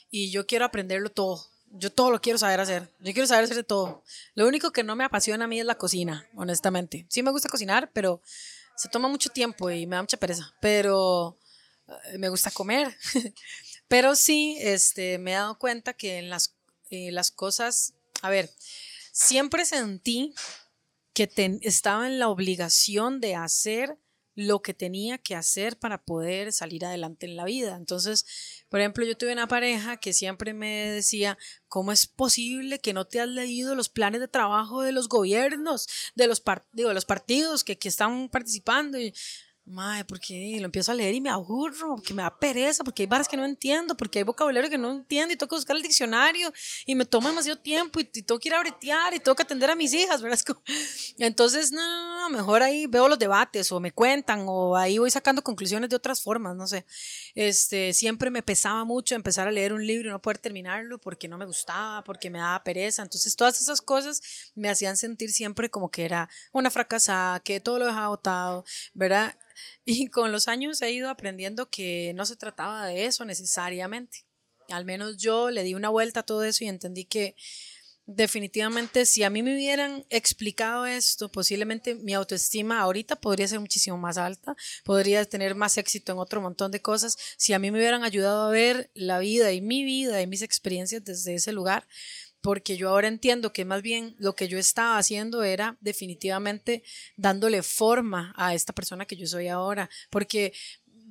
y yo quiero aprenderlo todo. Yo todo lo quiero saber hacer. Yo quiero saber hacer de todo. Lo único que no me apasiona a mí es la cocina, honestamente. Sí me gusta cocinar, pero se toma mucho tiempo y me da mucha pereza. Pero eh, me gusta comer. pero sí, este, me he dado cuenta que en las, eh, las cosas, a ver, siempre sentí que estaba en la obligación de hacer lo que tenía que hacer para poder salir adelante en la vida. Entonces, por ejemplo, yo tuve una pareja que siempre me decía, ¿cómo es posible que no te has leído los planes de trabajo de los gobiernos, de los, de los partidos que, que están participando? Y Madre, porque lo empiezo a leer y me aburro, porque me da pereza, porque hay barras que no entiendo, porque hay vocabulario que no entiendo y tengo que buscar el diccionario y me toma demasiado tiempo y, tengo que ir a bretear y tengo que atender a mis hijas, ¿verdad? Entonces, no, mejor ahí veo los debates o me cuentan o ahí voy sacando conclusiones de otras formas, no sé. Este, siempre me pesaba mucho empezar a leer un libro y no poder terminarlo porque no me gustaba, porque me daba pereza. Entonces, todas esas cosas me hacían sentir siempre como que era una fracasada, que todo lo dejaba botado, ¿verdad? Y con los años he ido aprendiendo que no se trataba de eso necesariamente. Al menos yo le di una vuelta a todo eso y entendí que definitivamente si a mí me hubieran explicado esto, posiblemente mi autoestima ahorita podría ser muchísimo más alta, podría tener más éxito en otro montón de cosas, si a mí me hubieran ayudado a ver la vida y mi vida y mis experiencias desde ese lugar, porque yo ahora entiendo que más bien lo que yo estaba haciendo era definitivamente dándole forma a esta persona que yo soy ahora, porque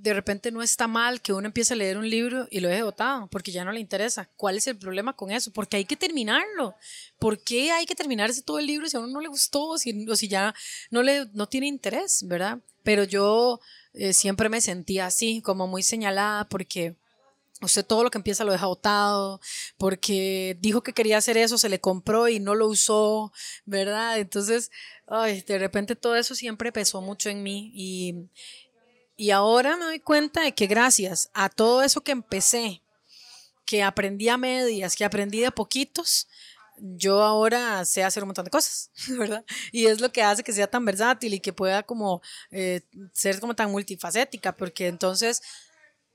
de repente no está mal que uno empiece a leer un libro y lo deje botado porque ya no le interesa. ¿Cuál es el problema con eso? Porque hay que terminarlo. ¿Por qué hay que terminarse todo el libro si a uno no le gustó o si ya no, le, no tiene interés, verdad? Pero yo eh, siempre me sentía así, como muy señalada porque usted todo lo que empieza lo deja botado, porque dijo que quería hacer eso, se le compró y no lo usó, ¿verdad? Entonces, de repente todo eso siempre pesó mucho en mí y, y ahora me doy cuenta de que gracias a todo eso que empecé, que aprendí a medias, que aprendí de poquitos, yo ahora sé hacer un montón de cosas, ¿verdad? Y es lo que hace que sea tan versátil y que pueda como eh, ser como tan multifacética, porque entonces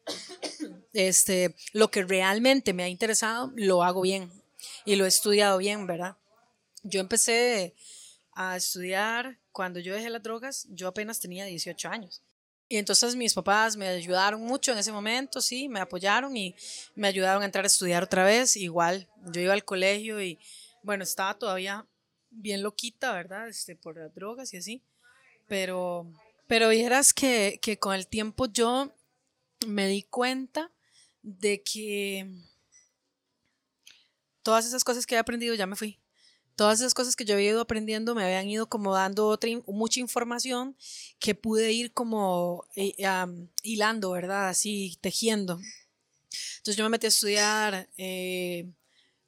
este, lo que realmente me ha interesado, lo hago bien y lo he estudiado bien, ¿verdad? Yo empecé a estudiar cuando yo dejé las drogas, yo apenas tenía 18 años. Y entonces mis papás me ayudaron mucho en ese momento, sí, me apoyaron y me ayudaron a entrar a estudiar otra vez. Igual, yo iba al colegio y, bueno, estaba todavía bien loquita, ¿verdad? Este, por las drogas y así. Pero, pero vieras que, que con el tiempo yo me di cuenta de que todas esas cosas que he aprendido ya me fui todas esas cosas que yo había ido aprendiendo me habían ido como dando otra, mucha información que pude ir como eh, hilando, ¿verdad? Así tejiendo. Entonces yo me metí a estudiar eh,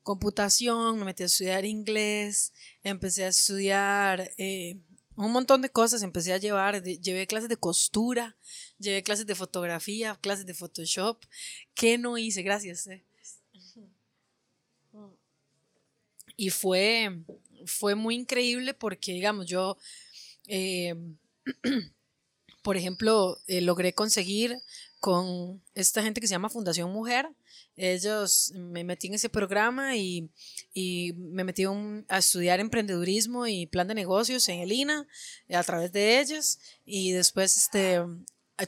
computación, me metí a estudiar inglés, empecé a estudiar eh, un montón de cosas, empecé a llevar, llevé clases de costura, llevé clases de fotografía, clases de Photoshop. ¿Qué no hice? Gracias. Y fue, fue muy increíble porque, digamos, yo, eh, por ejemplo, eh, logré conseguir con esta gente que se llama Fundación Mujer. Ellos me metí en ese programa y, y me metí a estudiar emprendedurismo y plan de negocios en el INA a través de ellos. Y después este,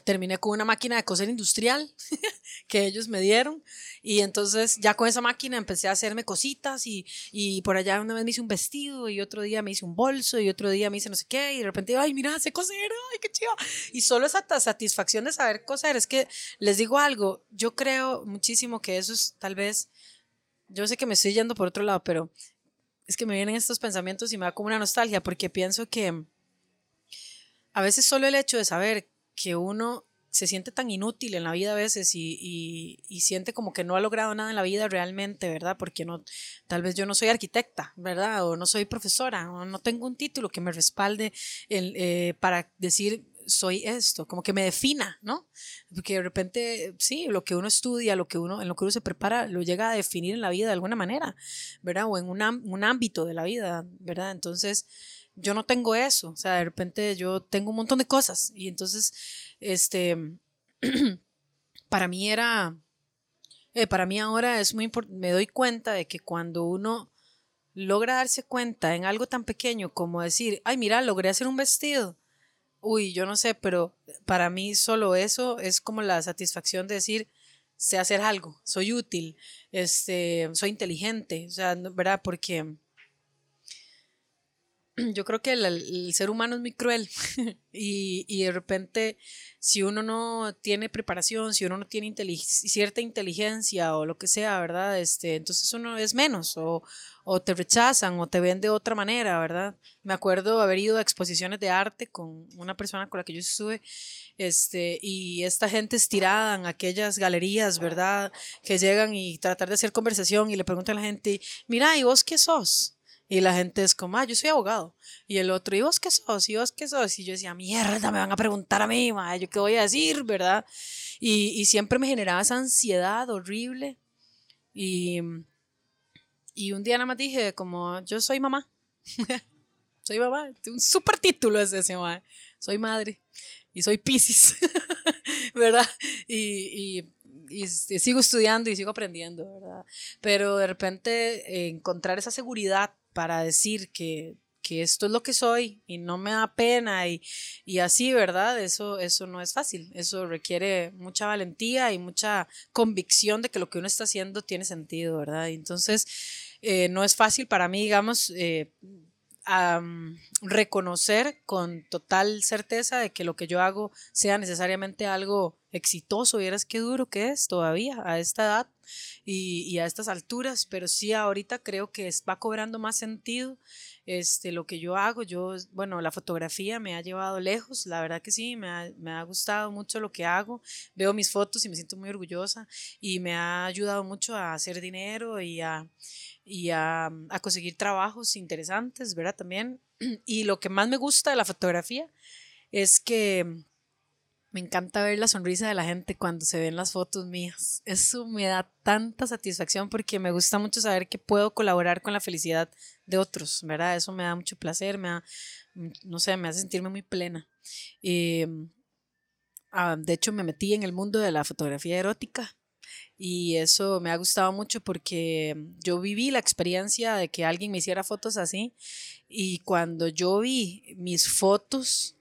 terminé con una máquina de coser industrial que ellos me dieron y entonces ya con esa máquina empecé a hacerme cositas y, y, por allá una vez me hice un vestido y otro día me hice un bolso y otro día me hice no sé qué y de repente, ay, mira, sé coser, ay, qué chido. Y solo esa satisfacción de saber coser, es que les digo algo, yo creo muchísimo que eso es tal vez, yo sé que me estoy yendo por otro lado, pero es que me vienen estos pensamientos y me da como una nostalgia porque pienso que a veces solo el hecho de saber que uno se siente tan inútil en la vida a veces y, y, siente como que no ha logrado nada en la vida realmente, ¿verdad? Porque no, tal vez yo no soy arquitecta, ¿verdad? O no soy profesora, o no tengo un título que me respalde el, eh, para decir soy esto, como que me defina, ¿no? Porque de repente, sí, lo que uno estudia, lo que uno, en lo que uno se prepara, lo llega a definir en la vida de alguna manera, ¿verdad? O en un, un ámbito de la vida, ¿verdad? Entonces, yo no tengo eso, o sea, de repente yo tengo un montón de cosas y entonces, este, para mí era, eh, para mí ahora es muy importante, me doy cuenta de que cuando uno logra darse cuenta en algo tan pequeño como decir, ay, mira, logré hacer un vestido, uy, yo no sé, pero para mí solo eso es como la satisfacción de decir, sé hacer algo, soy útil, este, soy inteligente, o sea, ¿verdad? Porque yo creo que el, ser humano es muy cruel y, y, de repente si uno no tiene preparación, si uno no tiene cierta inteligencia o lo que sea, ¿verdad? Este, entonces uno es menos o, o, te rechazan o te ven de otra manera, ¿verdad? Me acuerdo haber ido a exposiciones de arte con una persona con la que yo estuve este, y esta gente estirada en aquellas galerías, ¿verdad? Que llegan y tratar de hacer conversación y le preguntan a la gente, mira, ¿y vos qué sos? Y la gente es como, ah, yo soy abogado. Y el otro, ¿y vos qué sos? ¿Y vos qué sos? Y yo decía, mierda, me van a preguntar a mí, ma, ¿yo qué voy a decir, verdad? Y, y siempre me generaba esa ansiedad horrible. Y, y un día nada más dije, como, yo soy mamá. soy mamá. Un súper título es ese, ma. Soy madre. Y soy Pisces. ¿verdad? Y, y y sigo estudiando y sigo aprendiendo, ¿verdad? Pero de repente encontrar esa seguridad para decir que que esto es lo que soy y no me da pena y, y, así, ¿verdad? Eso, eso no es fácil, eso requiere mucha valentía y mucha convicción de que lo que uno está haciendo tiene sentido, ¿verdad? Entonces, eh, no es fácil para mí, digamos, eh, reconocer con total certeza de que lo que yo hago sea necesariamente algo exitoso. Vieras qué duro que es todavía a esta edad y, a estas alturas, pero sí ahorita creo que va cobrando más sentido este, lo que yo hago. Yo, bueno, la fotografía me ha llevado lejos, la verdad que sí, me ha gustado mucho lo que hago. Veo mis fotos y me siento muy orgullosa y me ha ayudado mucho a hacer dinero y a, y a, a conseguir trabajos interesantes, ¿verdad? También. Y lo que más me gusta de la fotografía es que me encanta ver la sonrisa de la gente cuando se ven las fotos mías. Eso me da tanta satisfacción porque me gusta mucho saber que puedo colaborar con la felicidad de otros, ¿verdad? Eso me da mucho placer, me da, mm, no sé, me hace sentirme muy plena. Ah, de hecho, me metí en el mundo de la fotografía erótica y eso me ha gustado mucho porque yo viví la experiencia de que alguien me hiciera fotos así y cuando yo vi mis fotos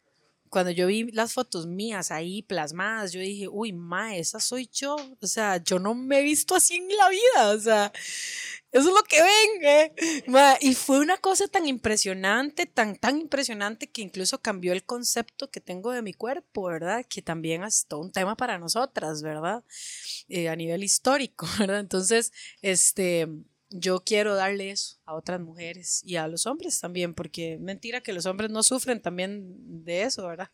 cuando yo vi las fotos mías ahí plasmadas, yo dije, uy, ma, esa soy yo. O sea, yo no me he visto así en la vida. O sea, eso es lo que ven. ¿eh? y fue una cosa tan impresionante, tan, tan impresionante que incluso cambió el concepto que tengo de mi cuerpo, ¿verdad? Que también es todo un tema para nosotras, ¿verdad? Eh, a nivel histórico, ¿verdad? Entonces, este yo quiero darle eso a otras mujeres y a los hombres también, porque mentira que los hombres no sufren también de eso, ¿verdad?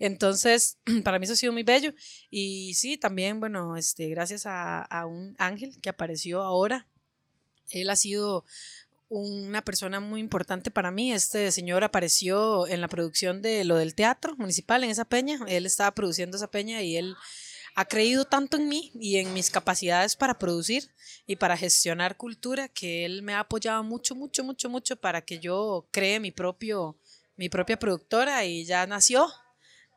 Entonces, para mí eso ha sido muy bello. Y sí, también, bueno, este, gracias a, a un ángel que apareció ahora, él ha sido una persona muy importante para mí. Este señor apareció en la producción de lo del teatro municipal en esa peña. Él estaba produciendo esa peña y él ha creído tanto en mí y en mis capacidades para producir y para gestionar cultura que él me ha apoyado mucho, mucho, mucho, mucho para que yo cree mi, propio, mi propia productora y ya nació.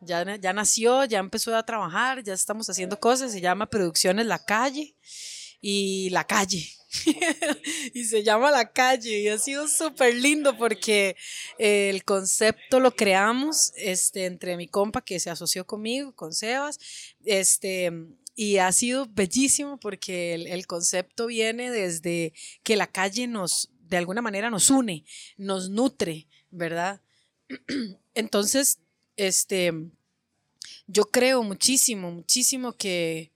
Ya, ya nació, ya empezó a trabajar, ya estamos haciendo cosas, se llama Producciones La Calle y La Calle. y se llama La Calle y ha sido súper lindo porque eh, el concepto lo creamos este, entre mi compa que se asoció conmigo, con Sebas, este, y ha sido bellísimo porque el, el concepto viene desde que la calle nos, de alguna manera nos une, nos nutre, ¿verdad? Entonces, este, yo creo muchísimo, muchísimo que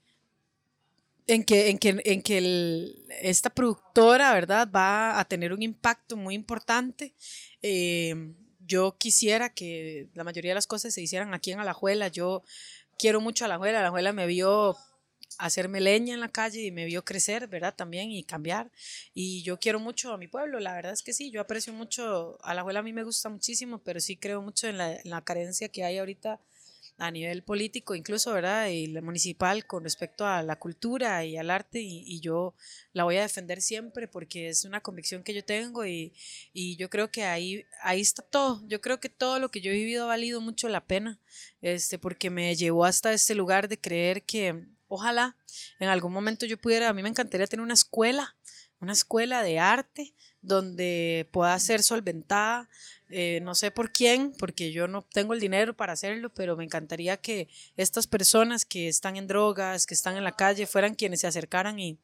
en que, en que, en que esta productora, ¿verdad? Va a tener un impacto muy importante. Eh, yo quisiera que la mayoría de las cosas se hicieran aquí en Alajuela. Yo quiero mucho a Alajuela. Alajuela me vio hacerme leña en la calle y me vio crecer, ¿verdad? También y cambiar. Y yo quiero mucho a mi pueblo, la verdad es que sí, yo aprecio mucho, a la a mí me gusta muchísimo, pero sí creo mucho en la, en la carencia que hay ahorita a nivel político, incluso, ¿verdad? Y municipal con respecto a la cultura y al arte, y, yo la voy a defender siempre porque es una convicción que yo tengo y, y, yo creo que ahí, ahí está todo. Yo creo que todo lo que yo he vivido ha valido mucho la pena, este, porque me llevó hasta este lugar de creer que ojalá en algún momento yo pudiera, a mí me encantaría tener una escuela, una escuela de arte donde pueda ser solventada. Eh, no sé por quién, porque yo no tengo el dinero para hacerlo, pero me encantaría que estas personas que están en drogas, que están en la calle, fueran quienes se acercaran y,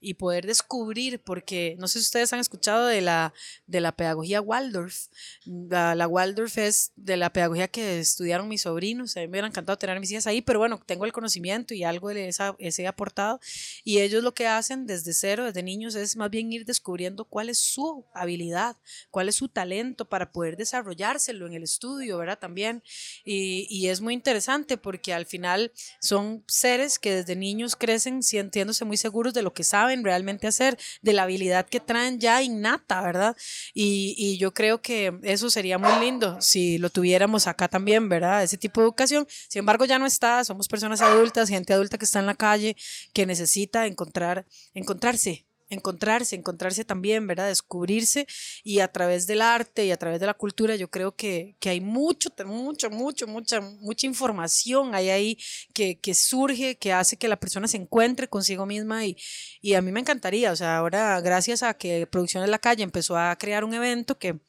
y poder descubrir, porque no sé si ustedes han escuchado de la, de la pedagogía Waldorf. La, Waldorf es de la pedagogía que estudiaron mis sobrinos. A mí me hubiera encantado tener mis hijas ahí, pero bueno, tengo el conocimiento y algo de esa, ese aportado. Y ellos lo que hacen desde cero, desde niños, es más bien ir descubriendo cuál es su habilidad, cuál es su talento para poder desarrollárselo en el estudio, ¿verdad? También. Y, y es muy interesante porque al final son seres que desde niños crecen sintiéndose muy seguros de lo que saben realmente hacer, de la habilidad que traen ya innata, ¿verdad? Y, y yo creo que eso sería muy lindo si lo tuviéramos acá también, ¿verdad? Ese tipo de educación. Sin embargo, ya no está, somos personas adultas, gente adulta que está en la calle, que necesita encontrar, encontrarse encontrarse, encontrarse también, ¿verdad? Descubrirse y a través del arte y a través de la cultura yo creo que, que hay mucho, mucho, mucho, mucha, mucha información hay ahí que, que, surge, que hace que la persona se encuentre consigo misma y, y a mí me encantaría, o sea, ahora gracias a que Producciones La Calle empezó a crear un evento que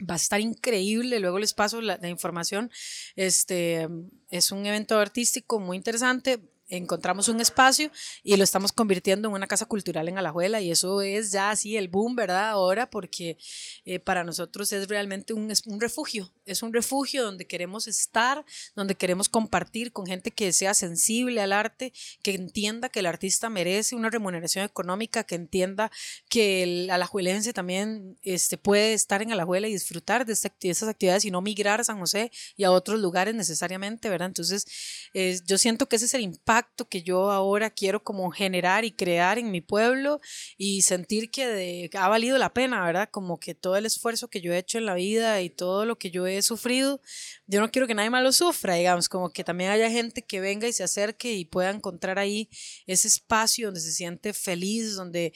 va a estar increíble, luego les paso la, la información, este, es un evento artístico muy interesante, encontramos un espacio y lo estamos convirtiendo en una casa cultural en Alajuela y eso es ya así el boom, ¿verdad? Ahora porque eh, para nosotros es realmente un, es un refugio, es un refugio donde queremos estar, donde queremos compartir con gente que sea sensible al arte, que entienda que el artista merece una remuneración económica, que entienda que el alajuelense también este, puede estar en Alajuela y disfrutar de, esta, esas actividades y no migrar a San José y a otros lugares necesariamente, ¿verdad? Entonces, eh, yo siento que ese es el impacto que yo ahora quiero como generar y crear en mi pueblo y sentir que ha valido la pena, ¿verdad? Como que todo el esfuerzo que yo he hecho en la vida y todo lo que yo he sufrido, yo no quiero que nadie más lo sufra, digamos, como que también haya gente que venga y se acerque y pueda encontrar ahí ese espacio donde se siente feliz, donde,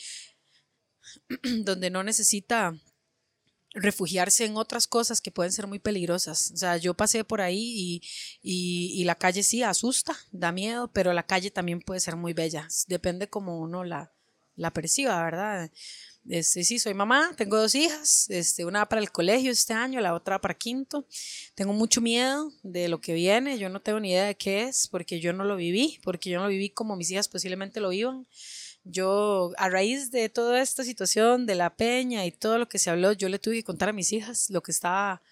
donde no necesita refugiarse en otras cosas que pueden ser muy peligrosas. O sea, yo pasé por ahí y, y, la calle sí asusta, da miedo, pero la calle también puede ser muy bella. Depende cómo uno la, la perciba, ¿verdad? Este, sí, soy mamá, tengo dos hijas, este, una para el colegio este año, la otra para quinto. Tengo mucho miedo de lo que viene, yo no tengo ni idea de qué es, porque yo no lo viví, porque yo no lo viví como mis hijas posiblemente lo vivan yo, a raíz de toda esta situación de la peña y todo lo que se habló, yo le tuve que contar a mis hijas lo que estaba,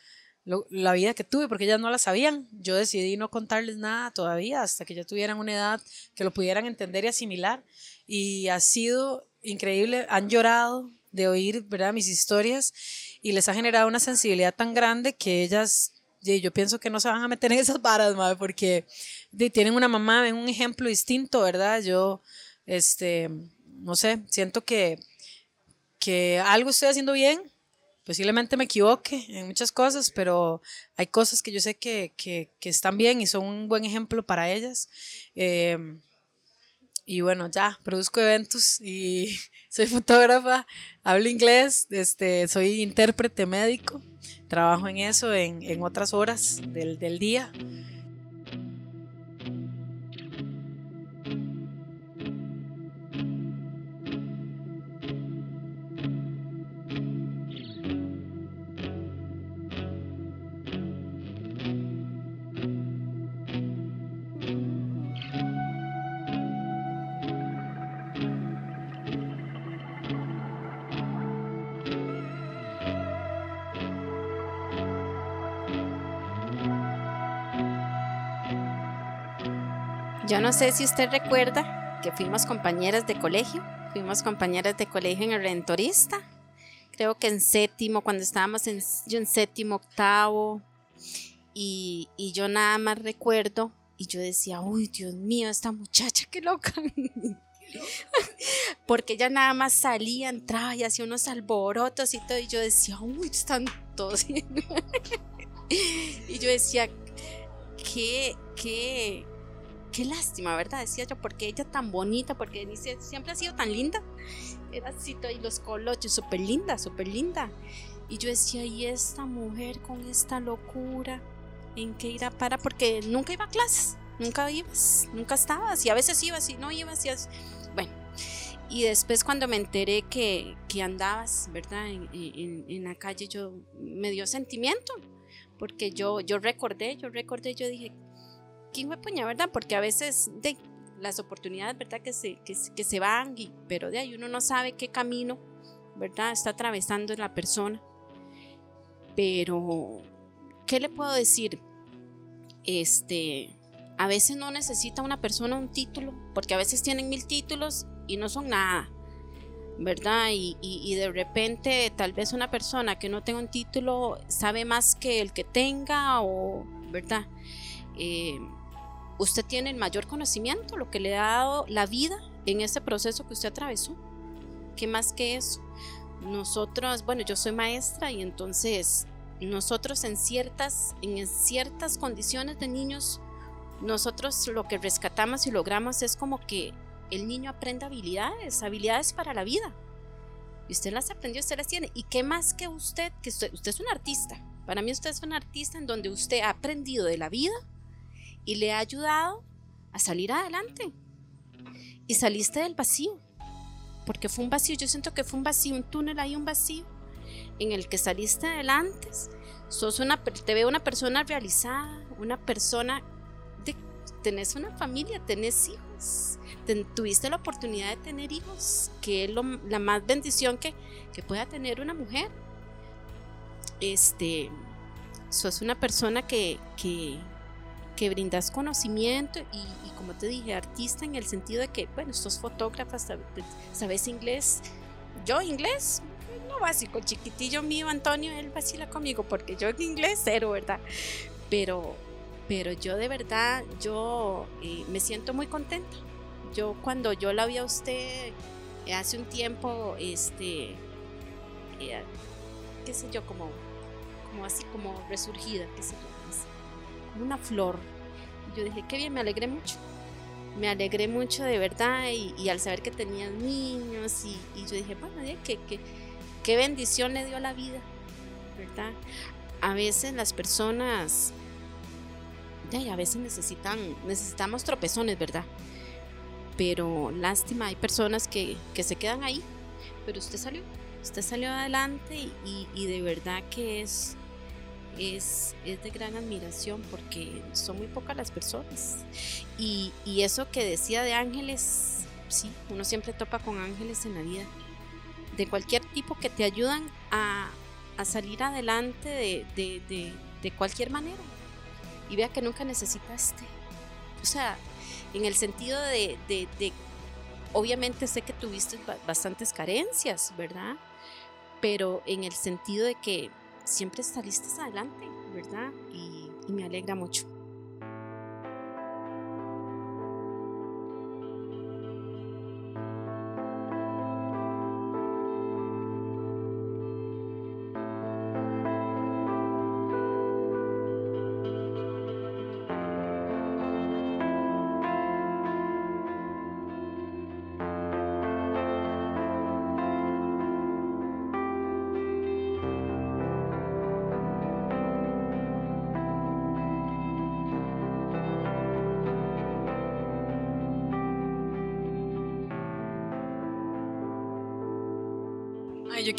la vida que tuve, porque ellas no la sabían. Yo decidí no contarles nada todavía hasta que ya tuvieran una edad que lo pudieran entender y asimilar. Y ha sido increíble, han llorado de oír ¿verdad? mis historias y les ha generado una sensibilidad tan grande que ellas yo pienso que no se van a meter en esas varas, porque tienen una mamá, ven un ejemplo distinto, ¿verdad? Yo este, no sé, siento que, que algo estoy haciendo bien, posiblemente me equivoque en muchas cosas, pero hay cosas que yo sé que, que, que están bien y son un buen ejemplo para ellas. Em, y bueno, ya, produzco eventos y soy fotógrafa, hablo inglés, este, soy intérprete médico, trabajo en eso en, en otras horas del, del día. No sé si usted recuerda que fuimos compañeras de colegio, fuimos compañeras de colegio en el Rentorista, creo que en séptimo, cuando estábamos en, en séptimo, octavo, y, y yo nada más recuerdo, y yo decía, uy, Dios mío, esta muchacha, qué loca. Porque ella nada más salía, entraba y hacía unos alborotos y todo, y yo decía, uy, están todos. y yo decía, qué, qué, qué lástima, ¿verdad? Decía yo, porque ella tan bonita, porque siempre ha sido tan linda. Era así, y los colochos, súper linda, súper linda. Y yo decía, ¿y esta mujer con esta locura? ¿En qué irá para? Porque nunca iba a clases, nunca ibas, nunca estabas. Y a veces ibas y no ibas. Y Bueno, y después cuando me enteré que, que andabas, ¿verdad? En, en, en, la calle, yo me dio sentimiento. Porque yo, yo recordé, yo recordé, yo dije, ¿quién me puña, verdad? Porque a veces de las oportunidades, ¿verdad? Que se, que se van, y, pero de ahí uno no sabe qué camino, ¿verdad? Está atravesando la persona. Pero, ¿qué le puedo decir? Este, a veces no necesita una persona un título, porque a veces tienen mil títulos y no son nada, ¿verdad? Y, y, de repente tal vez una persona que no tenga un título sabe más que el que tenga, o, ¿verdad? Eh, usted tiene el mayor conocimiento, lo que le ha dado la vida en ese proceso que usted atravesó. ¿Qué más que eso? Nosotros, bueno, yo soy maestra y entonces nosotros en ciertas, en ciertas condiciones de niños, nosotros lo que rescatamos y logramos es como que el niño aprende habilidades, habilidades para la vida. Y usted las aprendió, usted las tiene. ¿Y qué más que usted? Que usted, usted es un artista. Para mí usted es un artista en donde usted ha aprendido de la vida y le ha ayudado a salir adelante. Y saliste del vacío. Porque fue un vacío, yo siento que fue un vacío, un túnel ahí, un vacío en el que saliste adelante. Sos una, te veo una persona realizada, una persona de, tenés una familia, tenés hijos, tuviste la oportunidad de tener hijos, que es la más bendición que, que pueda tener una mujer. Este, sos una persona que, que brindas conocimiento y, como te dije, artista en el sentido de que, bueno, sos fotógrafa, sabes, sabes inglés. Yo inglés, no básico, chiquitillo mío Antonio, él vacila conmigo porque yo en inglés cero, ¿verdad? Pero, pero yo de verdad, yo eh, me siento muy contenta. Yo cuando yo la vi a usted eh, hace un tiempo, este, eh, qué sé yo, como, como así, como resurgida, qué sé yo, una flor. Yo dije, qué bien, me alegré mucho me alegré mucho de verdad y, y, al saber que tenías niños y, yo dije, que, qué bendición le dio a la vida, ¿verdad? A veces las personas, ya, a veces necesitan, necesitamos tropezones, ¿verdad? Pero lástima, hay personas que, que se quedan ahí, pero usted salió, usted salió adelante y, y de verdad que es, es, es, de gran admiración porque son muy pocas las personas. Y, y, eso que decía de ángeles, sí, uno siempre topa con ángeles en la vida de cualquier tipo que te ayudan a, a salir adelante de, de, de, de, cualquier manera. Y vea que nunca necesitaste. O sea, en el sentido de, obviamente sé que tuviste bastantes carencias, ¿verdad? Pero en el sentido de que siempre saliste adelante, ¿verdad? y, y me alegra mucho.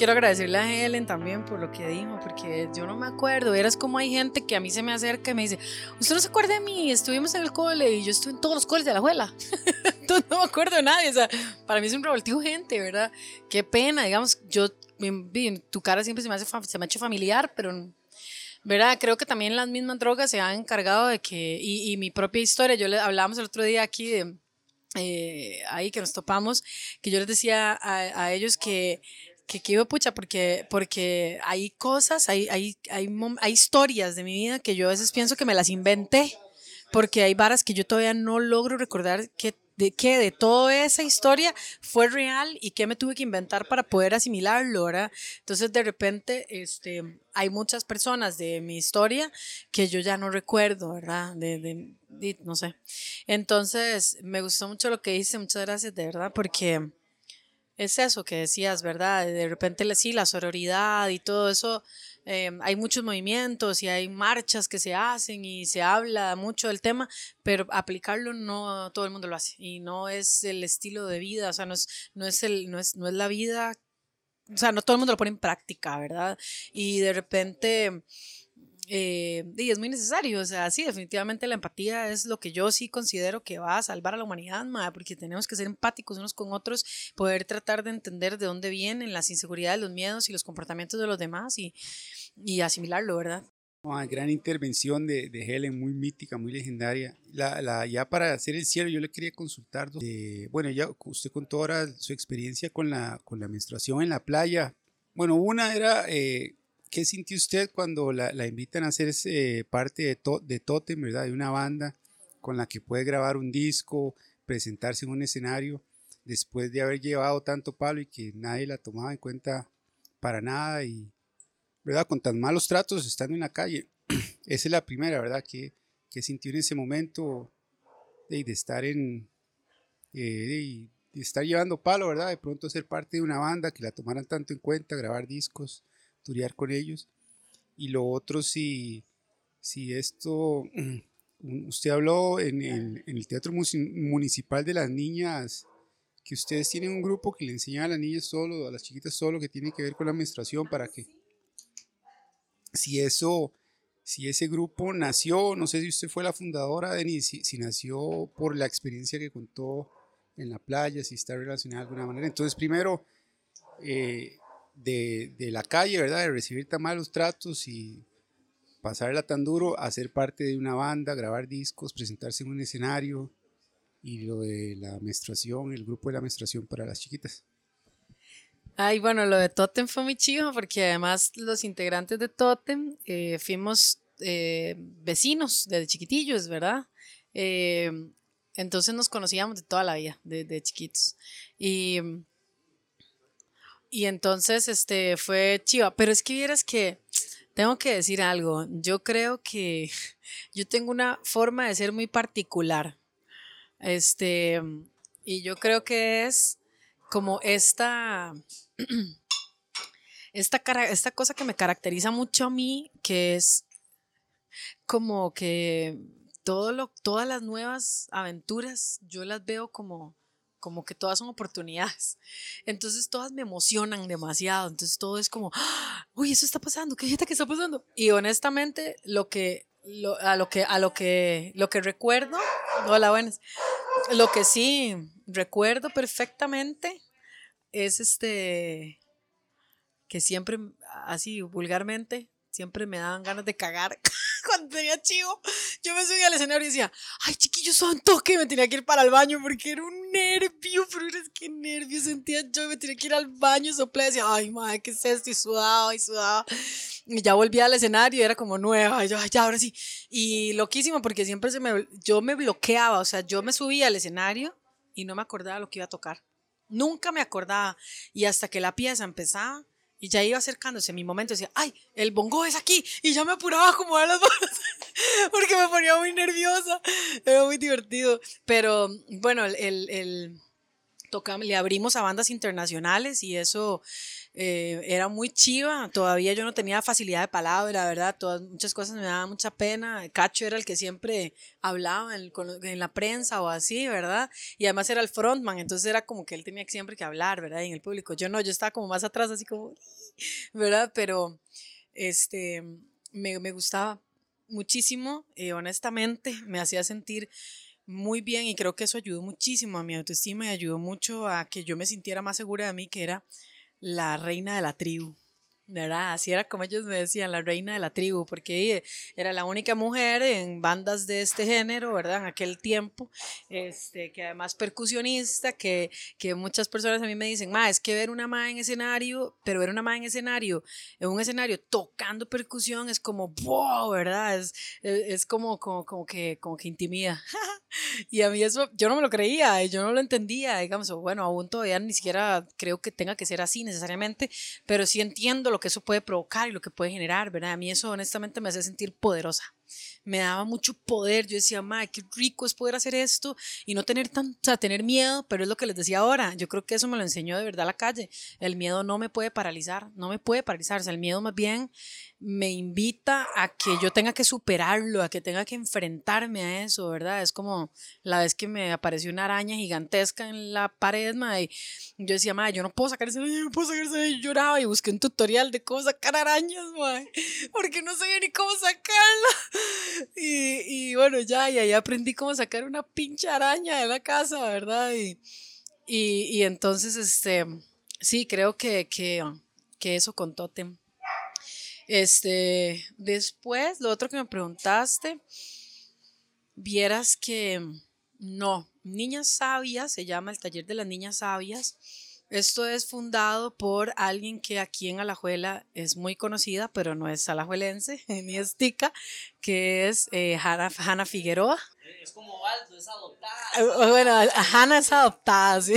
Quiero agradecerle a Helen también por lo que dijo, porque yo no me acuerdo. Eras como hay gente que a mí se me acerca y me dice, ¿usted no se acuerda de mí? Estuvimos en el cole y yo estuve en todos los coles de la abuela. Entonces no me acuerdo de nadie. O sea, para mí es un revoltivo gente, ¿verdad? Qué pena, digamos, yo, en tu cara siempre se me, hace, se me ha hecho familiar, pero ¿verdad? Creo que también las mismas drogas se han encargado de que, y, y mi propia historia, yo le hablábamos el otro día aquí de, eh, ahí que nos topamos, que yo les decía a ellos que que quiero pucha, porque, porque hay cosas, hay, hay, hay, hay historias de mi vida que yo a veces pienso que me las inventé, porque hay varas que yo todavía no logro recordar que de qué de toda esa historia fue real y qué me tuve que inventar para poder asimilarlo, ¿verdad? Entonces de repente este, hay muchas personas de mi historia que yo ya no recuerdo, ¿verdad? De, de, no sé. Entonces me gustó mucho lo que hice, muchas gracias de verdad, porque es eso que decías, ¿verdad? De repente sí, la sororidad y todo eso, eh, hay muchos movimientos y hay marchas que se hacen y se habla mucho del tema, pero aplicarlo no todo el mundo lo hace y no es el estilo de vida, o sea, no es, no es, el, no es, no es la vida, o sea, no todo el mundo lo pone en práctica, ¿verdad? Y de repente eh, y es muy necesario, o sea, sí, definitivamente la empatía es lo que yo sí considero que va a salvar a la humanidad, porque tenemos que ser empáticos unos con otros, poder tratar de entender de dónde vienen las inseguridades, los miedos y los comportamientos de los demás y, y asimilarlo, ¿verdad? Una gran intervención de, de, Helen, muy mítica, muy legendaria. La, la, ya para hacer el cierre, yo le quería consultar, de, bueno, ya usted contó ahora su experiencia con la, con la menstruación en la playa. Bueno, una era eh, ¿Qué sintió usted cuando la, la invitan a ser parte de, to, de Totem, ¿verdad? De una banda con la que puede grabar un disco, presentarse en un escenario, después de haber llevado tanto palo y que nadie la tomaba en cuenta para nada y, ¿verdad? Con tan malos tratos estando en la calle. Esa es la primera, ¿verdad? ¿Qué, qué sintió en ese momento de, de estar en, eh, estar llevando palo, ¿verdad? De pronto ser parte de una banda, que la tomaran tanto en cuenta, grabar discos, turear con ellos. Y lo otro, si, si esto, usted habló en el, en el Teatro Municipal de las Niñas, que ustedes tienen un grupo que le enseña a las niñas solo, a las chiquitas solo, que tiene que ver con la menstruación, para que, si eso, si ese grupo nació, no sé si usted fue la fundadora, Denis, si, si nació por la experiencia que contó en la playa, si está relacionada de alguna manera. Entonces, primero, eh, de, de la calle, ¿verdad? De recibir tan malos tratos y pasarla tan duro a ser parte de una banda, grabar discos, presentarse en un escenario y lo de la menstruación, el grupo de la menstruación para las chiquitas. Ay, bueno, lo de Totem fue muy chido porque además los integrantes de Totem eh, fuimos eh, vecinos desde chiquitillos, ¿verdad? Eh, entonces nos conocíamos de toda la vida, de, de chiquitos. Y, y entonces este fue chiva. Pero es que vieras que tengo que decir algo. Yo creo que yo tengo una forma de ser muy particular. Este, y yo creo que es como esta, esta, esta cosa que me caracteriza mucho a mí, que es como que todo lo, todas las nuevas aventuras, yo las veo como, como que todas son oportunidades. Entonces todas me emocionan demasiado. Entonces todo es como, ¡Ah! uy, eso está pasando, qué que está pasando. Y honestamente, lo que, a lo que, a lo que, lo que recuerdo, hola, buenas. Lo que sí recuerdo perfectamente es este que siempre, así vulgarmente, siempre me daban ganas de cagar cuando tenía chivo. Yo me subía al escenario y decía, ay, chiquillo, santo, que me tenía que ir para el baño porque era un nervio, pero es que nervio sentía yo, me tenía que ir al baño, soplé, decía, ay, madre, ¿qué es esto? Y sudaba y sudaba. Y ya volví al escenario y era como nueva, y yo, "Ay, ya, ahora sí. Y loquísimo porque siempre se me, yo me bloqueaba, o sea, yo me subía al escenario y no me acordaba lo que iba a tocar. Nunca me acordaba. Y hasta que la pieza empezaba y ya iba acercándose mi momento, decía, ay, el bongo es aquí. Y ya me apuraba a acomodar las manos porque me ponía muy nerviosa. Era muy divertido. Pero bueno, el, el, el- tocam- le abrimos a bandas internacionales y eso eh, era muy chiva. Todavía yo no tenía facilidad de palabra, ¿verdad? Todas, muchas cosas me daban mucha pena. Cacho era el que siempre hablaba en, la prensa o así, ¿verdad? Y además era el frontman, entonces era como que él tenía siempre que hablar, ¿verdad? Y en el público. Yo no, yo estaba como más atrás, así como, ¿verdad? Pero este, me, me gustaba muchísimo, eh, honestamente, me hacía sentir muy bien y creo que eso ayudó muchísimo a mi autoestima y ayudó mucho a que yo me sintiera más segura de mí, que era la reina de la tribu. ¿Verdad? Así era como ellos me decían, la reina de la tribu, porque era la única mujer en bandas de este género, ¿verdad? En aquel tiempo, este, que además percusionista, que, que muchas personas a mí me dicen, ma, es que ver una ma en escenario, pero ver una ma en escenario, en un escenario tocando percusión es como, wow, ¿verdad? Es, es, es como, como, como, que, como que intimida. y a mí eso, yo no me lo creía, yo no lo entendía, digamos, bueno, aún todavía ni siquiera creo que tenga que ser así necesariamente, pero sí entiendo lo que eso puede provocar y lo que puede generar, ¿verdad? A mí eso honestamente me hace sentir poderosa. Me daba mucho poder. Yo decía, madre, qué rico es poder hacer esto y no tener tan, o sea, tener miedo, pero es lo que les decía ahora. Yo creo que eso me lo enseñó de verdad la calle. El miedo no me puede paralizar, no me puede paralizar. O sea, el miedo más bien me invita a que yo tenga que superarlo, a que tenga que enfrentarme a eso, ¿verdad? Es como la vez que me apareció una araña gigantesca en la pared, madre, yo decía, madre, yo no puedo sacar esa araña, yo no puedo sacar esa araña, y lloraba y busqué un tutorial de cómo sacar arañas, madre, porque no sabía ni cómo sacarla. Y, y bueno, ya, y ahí aprendí cómo sacar una pinche araña de la casa, ¿verdad? Y, y, y entonces, este, sí, creo que, que, que eso con Totem. Este, después, lo otro que me preguntaste, vieras que no, Niñas Sabias, se llama el taller de las Niñas Sabias. Esto es fundado por alguien que aquí en Alajuela es muy conocida, pero no es alajuelense ni es tica, que es eh, Hanna, Hanna Figueroa. Es como Baldo, es adoptada. Eh, Bueno, Hanna es adoptada, sí.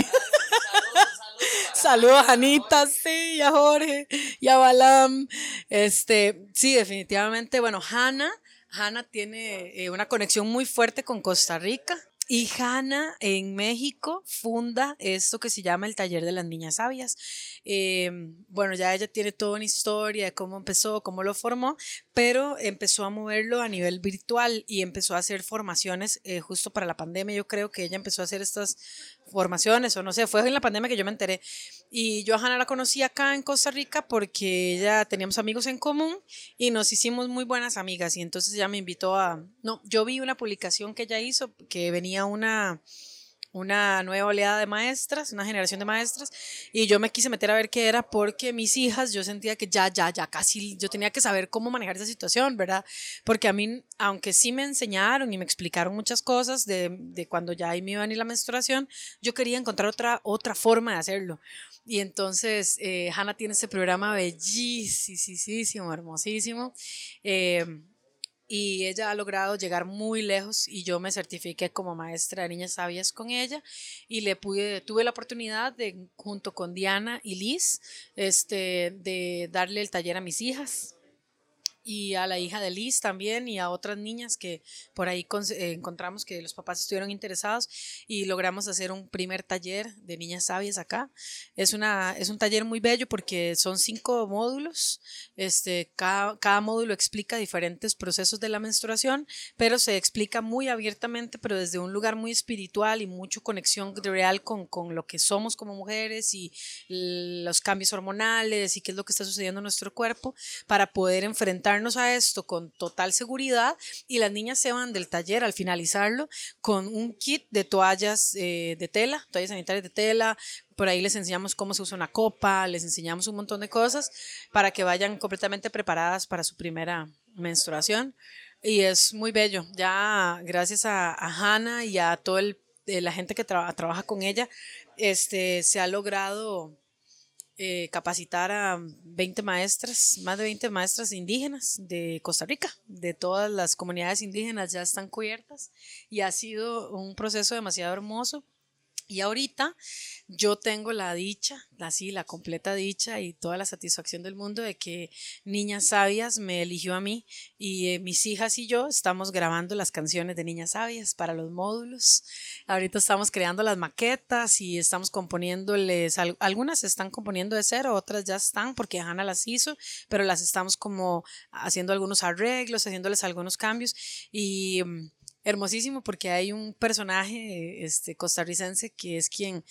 Saludos a Anita, sí, y a Jorge, y a Balam. Este, sí, definitivamente, bueno, Hanna, Hanna tiene eh, una conexión muy fuerte con Costa Rica. Y Hanna en México funda esto que se llama el Taller de las Niñas Sabias. Eh, bueno, ya ella tiene toda una historia de cómo empezó, cómo lo formó, pero empezó a moverlo a nivel virtual y empezó a hacer formaciones eh, justo para la pandemia. Yo creo que ella empezó a hacer estas formaciones o no sé, fue en la pandemia que yo me enteré. Y yo a Hanna la conocí acá en Costa Rica porque ella teníamos amigos en común y nos hicimos muy buenas amigas y entonces ella me invitó a, no, yo vi una publicación que ella hizo que venía una una nueva oleada de maestras, una generación de maestras, y yo me quise meter a ver qué era porque mis hijas, yo sentía que ya, ya, ya casi, yo tenía que saber cómo manejar esa situación, ¿verdad? Porque a mí, aunque sí me enseñaron y me explicaron muchas cosas de, de cuando ya me iba a venir la menstruación, yo quería encontrar otra, otra forma de hacerlo. Y entonces eh, Hannah tiene ese programa bellísimo, hermosísimo. Eh, y ella ha logrado llegar muy lejos y yo me certifiqué como maestra de niñas sabias con ella y le pude tuve la oportunidad de junto con Diana y Liz este de darle el taller a mis hijas y a la hija de Liz también y a otras niñas que por ahí eh, encontramos que los papás estuvieron interesados y logramos hacer un primer taller de niñas sabias acá. Es, una, es un taller muy bello porque son cinco módulos, este, cada, cada módulo explica diferentes procesos de la menstruación, pero se explica muy abiertamente, pero desde un lugar muy espiritual y mucho conexión real con, con lo que somos como mujeres y los cambios hormonales y qué es lo que está sucediendo en nuestro cuerpo para poder enfrentar a esto con total seguridad y las niñas se van del taller al finalizarlo con un kit de toallas eh, de tela, toallas sanitarias de tela, por ahí les enseñamos cómo se usa una copa, les enseñamos un montón de cosas para que vayan completamente preparadas para su primera menstruación. Y es muy bello. Ya gracias a, a Hannah y a toda eh, la gente que trabaja con ella, este, se ha logrado eh, capacitar a 20 maestras, más de 20 maestras indígenas de Costa Rica, de todas las comunidades indígenas ya están cubiertas y ha sido un proceso demasiado hermoso y ahorita yo tengo la dicha, así la completa dicha y toda la satisfacción del mundo de que Niñas Sabias me eligió a mí y eh, mis hijas y yo estamos grabando las canciones de Niñas Sabias para los módulos. Ahorita estamos creando las maquetas y estamos componiéndoles, algunas se están componiendo de cero, otras ya están porque Ana las hizo, pero las estamos como haciendo algunos arreglos, haciéndoles algunos cambios y mm, hermosísimo porque hay un personaje este, costarricense que es quien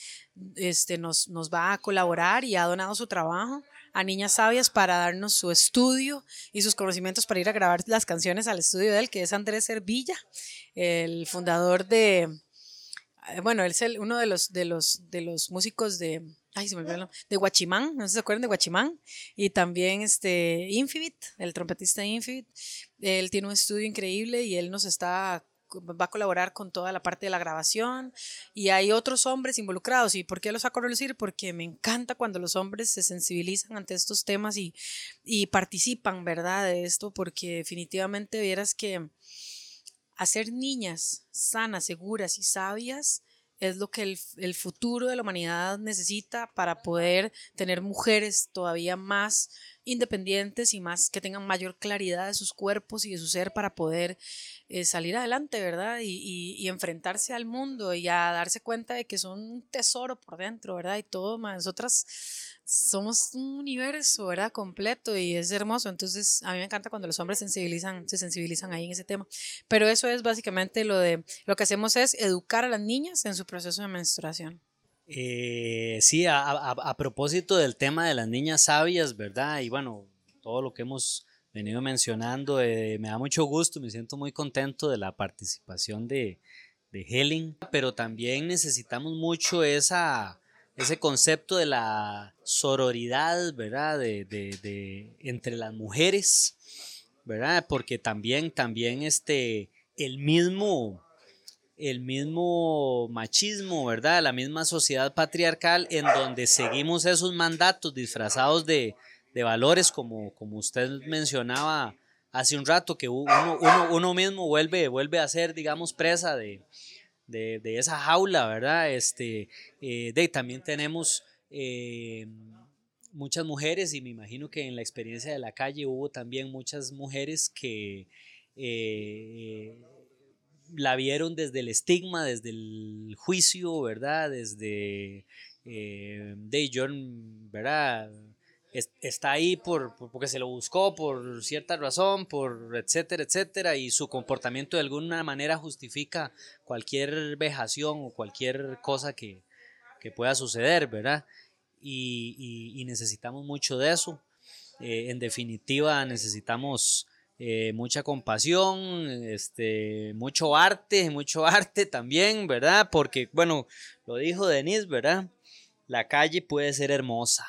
este, nos, nos va a colaborar y ha donado su trabajo a Niñas Sabias para darnos su estudio y sus conocimientos para ir a grabar las canciones al estudio de él, que es Andrés Servilla, el fundador de, eh, bueno, él es uno de los, de, los, de los músicos de, ay, se me olvidó, de Guachimán, no sé si se acuerdan de Guachimán, y también este Infibit, el trompetista Infibit, él tiene un estudio increíble y él nos está va a colaborar con toda la parte de la grabación y hay otros hombres involucrados. ¿Y por qué los saco a decir? Porque me encanta cuando los hombres se sensibilizan ante estos temas y, y participan, ¿verdad? De esto, porque definitivamente vieras que hacer niñas sanas, seguras y sabias es lo que el, el, futuro de la humanidad necesita para poder tener mujeres todavía más independientes y más que tengan mayor claridad de sus cuerpos y de su ser para poder eh, salir adelante, ¿verdad? Y, y, enfrentarse al mundo y a darse cuenta de que son un tesoro por dentro, ¿verdad? Y todo, nosotras somos un universo, ¿verdad? Completo y es hermoso. Entonces, a mí me encanta cuando los hombres sensibilizan, se sensibilizan ahí en ese tema. Pero eso es básicamente lo de, lo que hacemos es educar a las niñas en su proceso de menstruación. Eh, sí, a, propósito del tema de las niñas sabias, ¿verdad? Y bueno, todo lo que hemos venido mencionando, eh, me da mucho gusto, me siento muy contento de la participación de, Helen, pero también necesitamos mucho ese concepto de la sororidad, ¿verdad? De, de, entre las mujeres, ¿verdad? Porque también, también este, el mismo el mismo machismo, ¿verdad? La misma sociedad patriarcal en donde seguimos esos mandatos disfrazados de, valores como, como usted mencionaba hace un rato, que uno, mismo vuelve, vuelve a ser, digamos, presa de, esa jaula, ¿verdad? Este, eh, de, también tenemos eh, muchas mujeres y me imagino que en la experiencia de la calle hubo también muchas mujeres que... Eh, la vieron desde el estigma, desde el juicio, ¿verdad? Desde eh, de John, ¿verdad? está ahí por, porque se lo buscó por cierta razón, por etcétera, etcétera, y su comportamiento de alguna manera justifica cualquier vejación o cualquier cosa que, que pueda suceder, ¿verdad? Y, necesitamos mucho de eso. Eh, en definitiva, necesitamos eh, mucha compasión, este, mucho arte, mucho arte también, ¿verdad? Porque, bueno, lo dijo Denise, ¿verdad? La calle puede ser hermosa,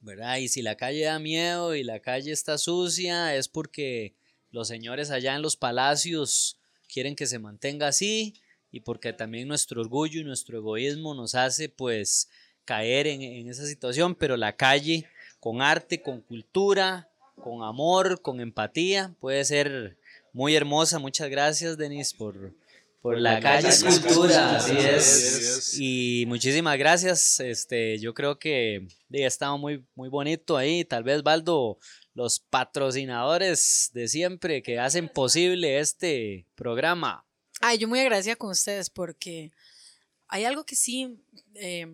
¿verdad? Y si la calle da miedo y la calle está sucia, es porque los señores allá en los palacios quieren que se mantenga así y porque también nuestro orgullo y nuestro egoísmo nos hace pues caer en, en esa situación, pero la calle con arte, con cultura, con amor, con empatía, puede ser muy hermosa. Muchas gracias, Denis, por, por la, calle Escultura, así es. Y muchísimas gracias. Este, yo creo que ya estado muy, muy bonito ahí. Tal vez, Valdo, los patrocinadores de siempre que hacen posible este programa. Ay, yo muy agradecida con ustedes porque hay algo que sí. Eh,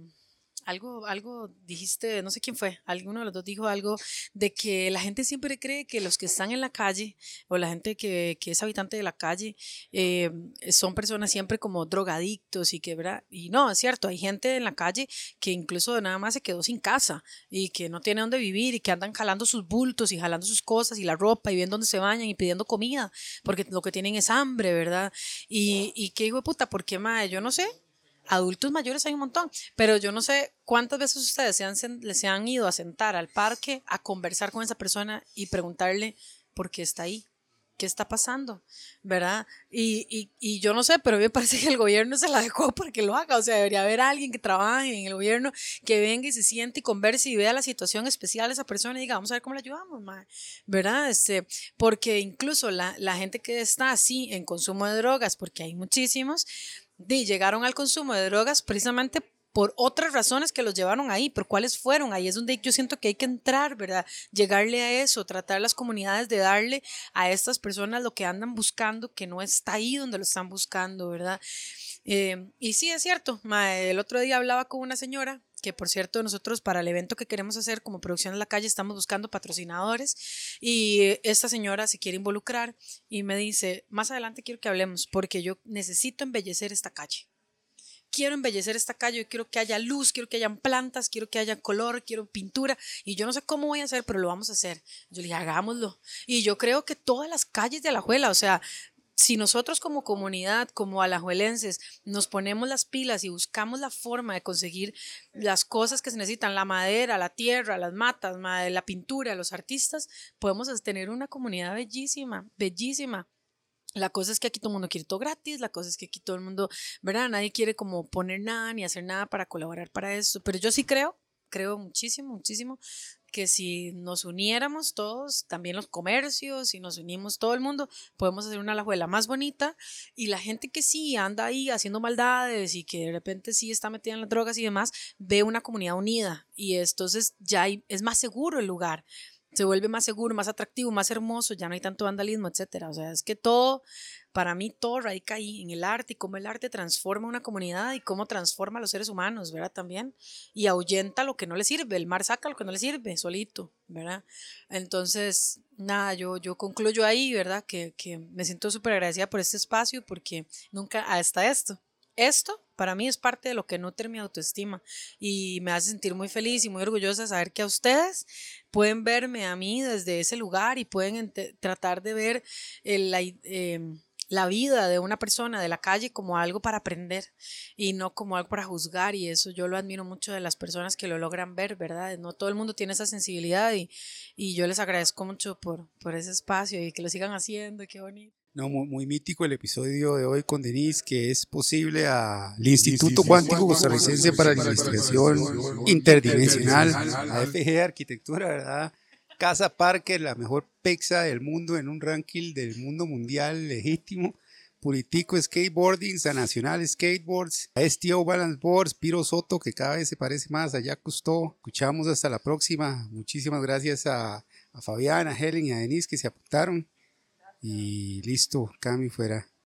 algo, algo dijiste, no sé quién fue, alguno de los dos dijo algo de que la gente siempre cree que los que están en la calle o la gente que, que es habitante de la calle eh, son personas siempre como drogadictos y que, ¿verdad? Y no, es cierto, hay gente en la calle que incluso nada más se quedó sin casa y que no tiene dónde vivir y que andan jalando sus bultos y jalando sus cosas y la ropa y viendo dónde se bañan y pidiendo comida porque lo que tienen es hambre, ¿verdad? Y, y qué hijo de puta, ¿por qué, madre? Yo no sé, adultos mayores hay un montón, pero yo no sé cuántas veces ustedes se han, se han ido a sentar al parque a conversar con esa persona y preguntarle por qué está ahí, qué está pasando, ¿verdad? Y, y, y, yo no sé, pero me parece que el gobierno se la dejó para que lo haga, o sea, debería haber alguien que trabaje en el gobierno que venga y se siente y converse y vea la situación especial de esa persona y diga, vamos a ver cómo le ayudamos, ¿verdad? Este, porque incluso la, la gente que está así en consumo de drogas, porque hay muchísimos, de, llegaron al consumo de drogas precisamente por otras razones que los llevaron ahí, pero cuáles fueron, ahí es donde yo siento que hay que entrar, ¿verdad? Llegarle a eso, tratar las comunidades de darle a estas personas lo que andan buscando, que no está ahí donde lo están buscando, ¿verdad? Eh, y sí, es cierto, el otro día hablaba con una señora que por cierto nosotros para el evento que queremos hacer como producción en la calle estamos buscando patrocinadores y esta señora se quiere involucrar y me dice, más adelante quiero que hablemos porque yo necesito embellecer esta calle. Quiero embellecer esta calle, quiero que haya luz, quiero que haya plantas, quiero que haya color, quiero pintura y yo no sé cómo voy a hacer, pero lo vamos a hacer. Yo le dije, hagámoslo. Y yo creo que todas las calles de Alajuela, o sea, si nosotros como comunidad, como alajuelenses, nos ponemos las pilas y buscamos la forma de conseguir las cosas que se necesitan, la madera, la tierra, las matas, la pintura, los artistas, podemos tener una comunidad bellísima, bellísima. La cosa es que aquí todo el mundo quiere todo gratis, la cosa es que aquí todo el mundo, ¿verdad? Nadie quiere como poner nada ni hacer nada para colaborar para eso, pero yo sí creo, creo muchísimo, muchísimo que si nos uniéramos todos, también los comercios, si nos unimos todo el mundo, podemos hacer una lajuela más bonita y la gente que sí anda ahí haciendo maldades y que de repente sí está metida en las drogas y demás, ve una comunidad unida y entonces ya es más seguro el lugar se vuelve más seguro, más atractivo, más hermoso, ya no hay tanto vandalismo, etcétera. O sea, es que todo, para mí todo radica ahí en el arte y cómo el arte transforma una comunidad y cómo transforma a los seres humanos, ¿verdad? También. Y ahuyenta lo que no le sirve, el mar saca lo que no le sirve, solito, ¿verdad? Entonces, nada, yo, yo concluyo ahí, ¿verdad? Que, que me siento súper agradecida por este espacio porque nunca, hasta esto, esto para mí es parte de lo que nutre mi autoestima y me hace sentir muy feliz y muy orgullosa saber que a ustedes pueden verme a mí desde ese lugar y pueden tratar de ver la, em, la vida de una persona de la calle como algo para aprender y no como algo para juzgar y eso yo lo admiro mucho de las personas que lo logran ver, ¿verdad? No todo el mundo tiene esa sensibilidad y, y yo les agradezco mucho por, por ese espacio y que lo sigan haciendo, qué bonito. No, muy, mítico el episodio de hoy con Denise, que es posible al Instituto Cuántico Costarricense para la Investigación Interdimensional, AFG Arquitectura, ¿verdad? Casa Parker, la mejor pexa del mundo en un ranking del mundo mundial legítimo. Puritico Skateboarding, Nacional Skateboards, STO Balance Boards, Piro Soto, que cada vez se parece más a Jacques Cousteau. Escuchamos hasta la próxima. Muchísimas gracias a, a Fabián, a Helen y a Denise que se apuntaron. Y listo, cambio fuera.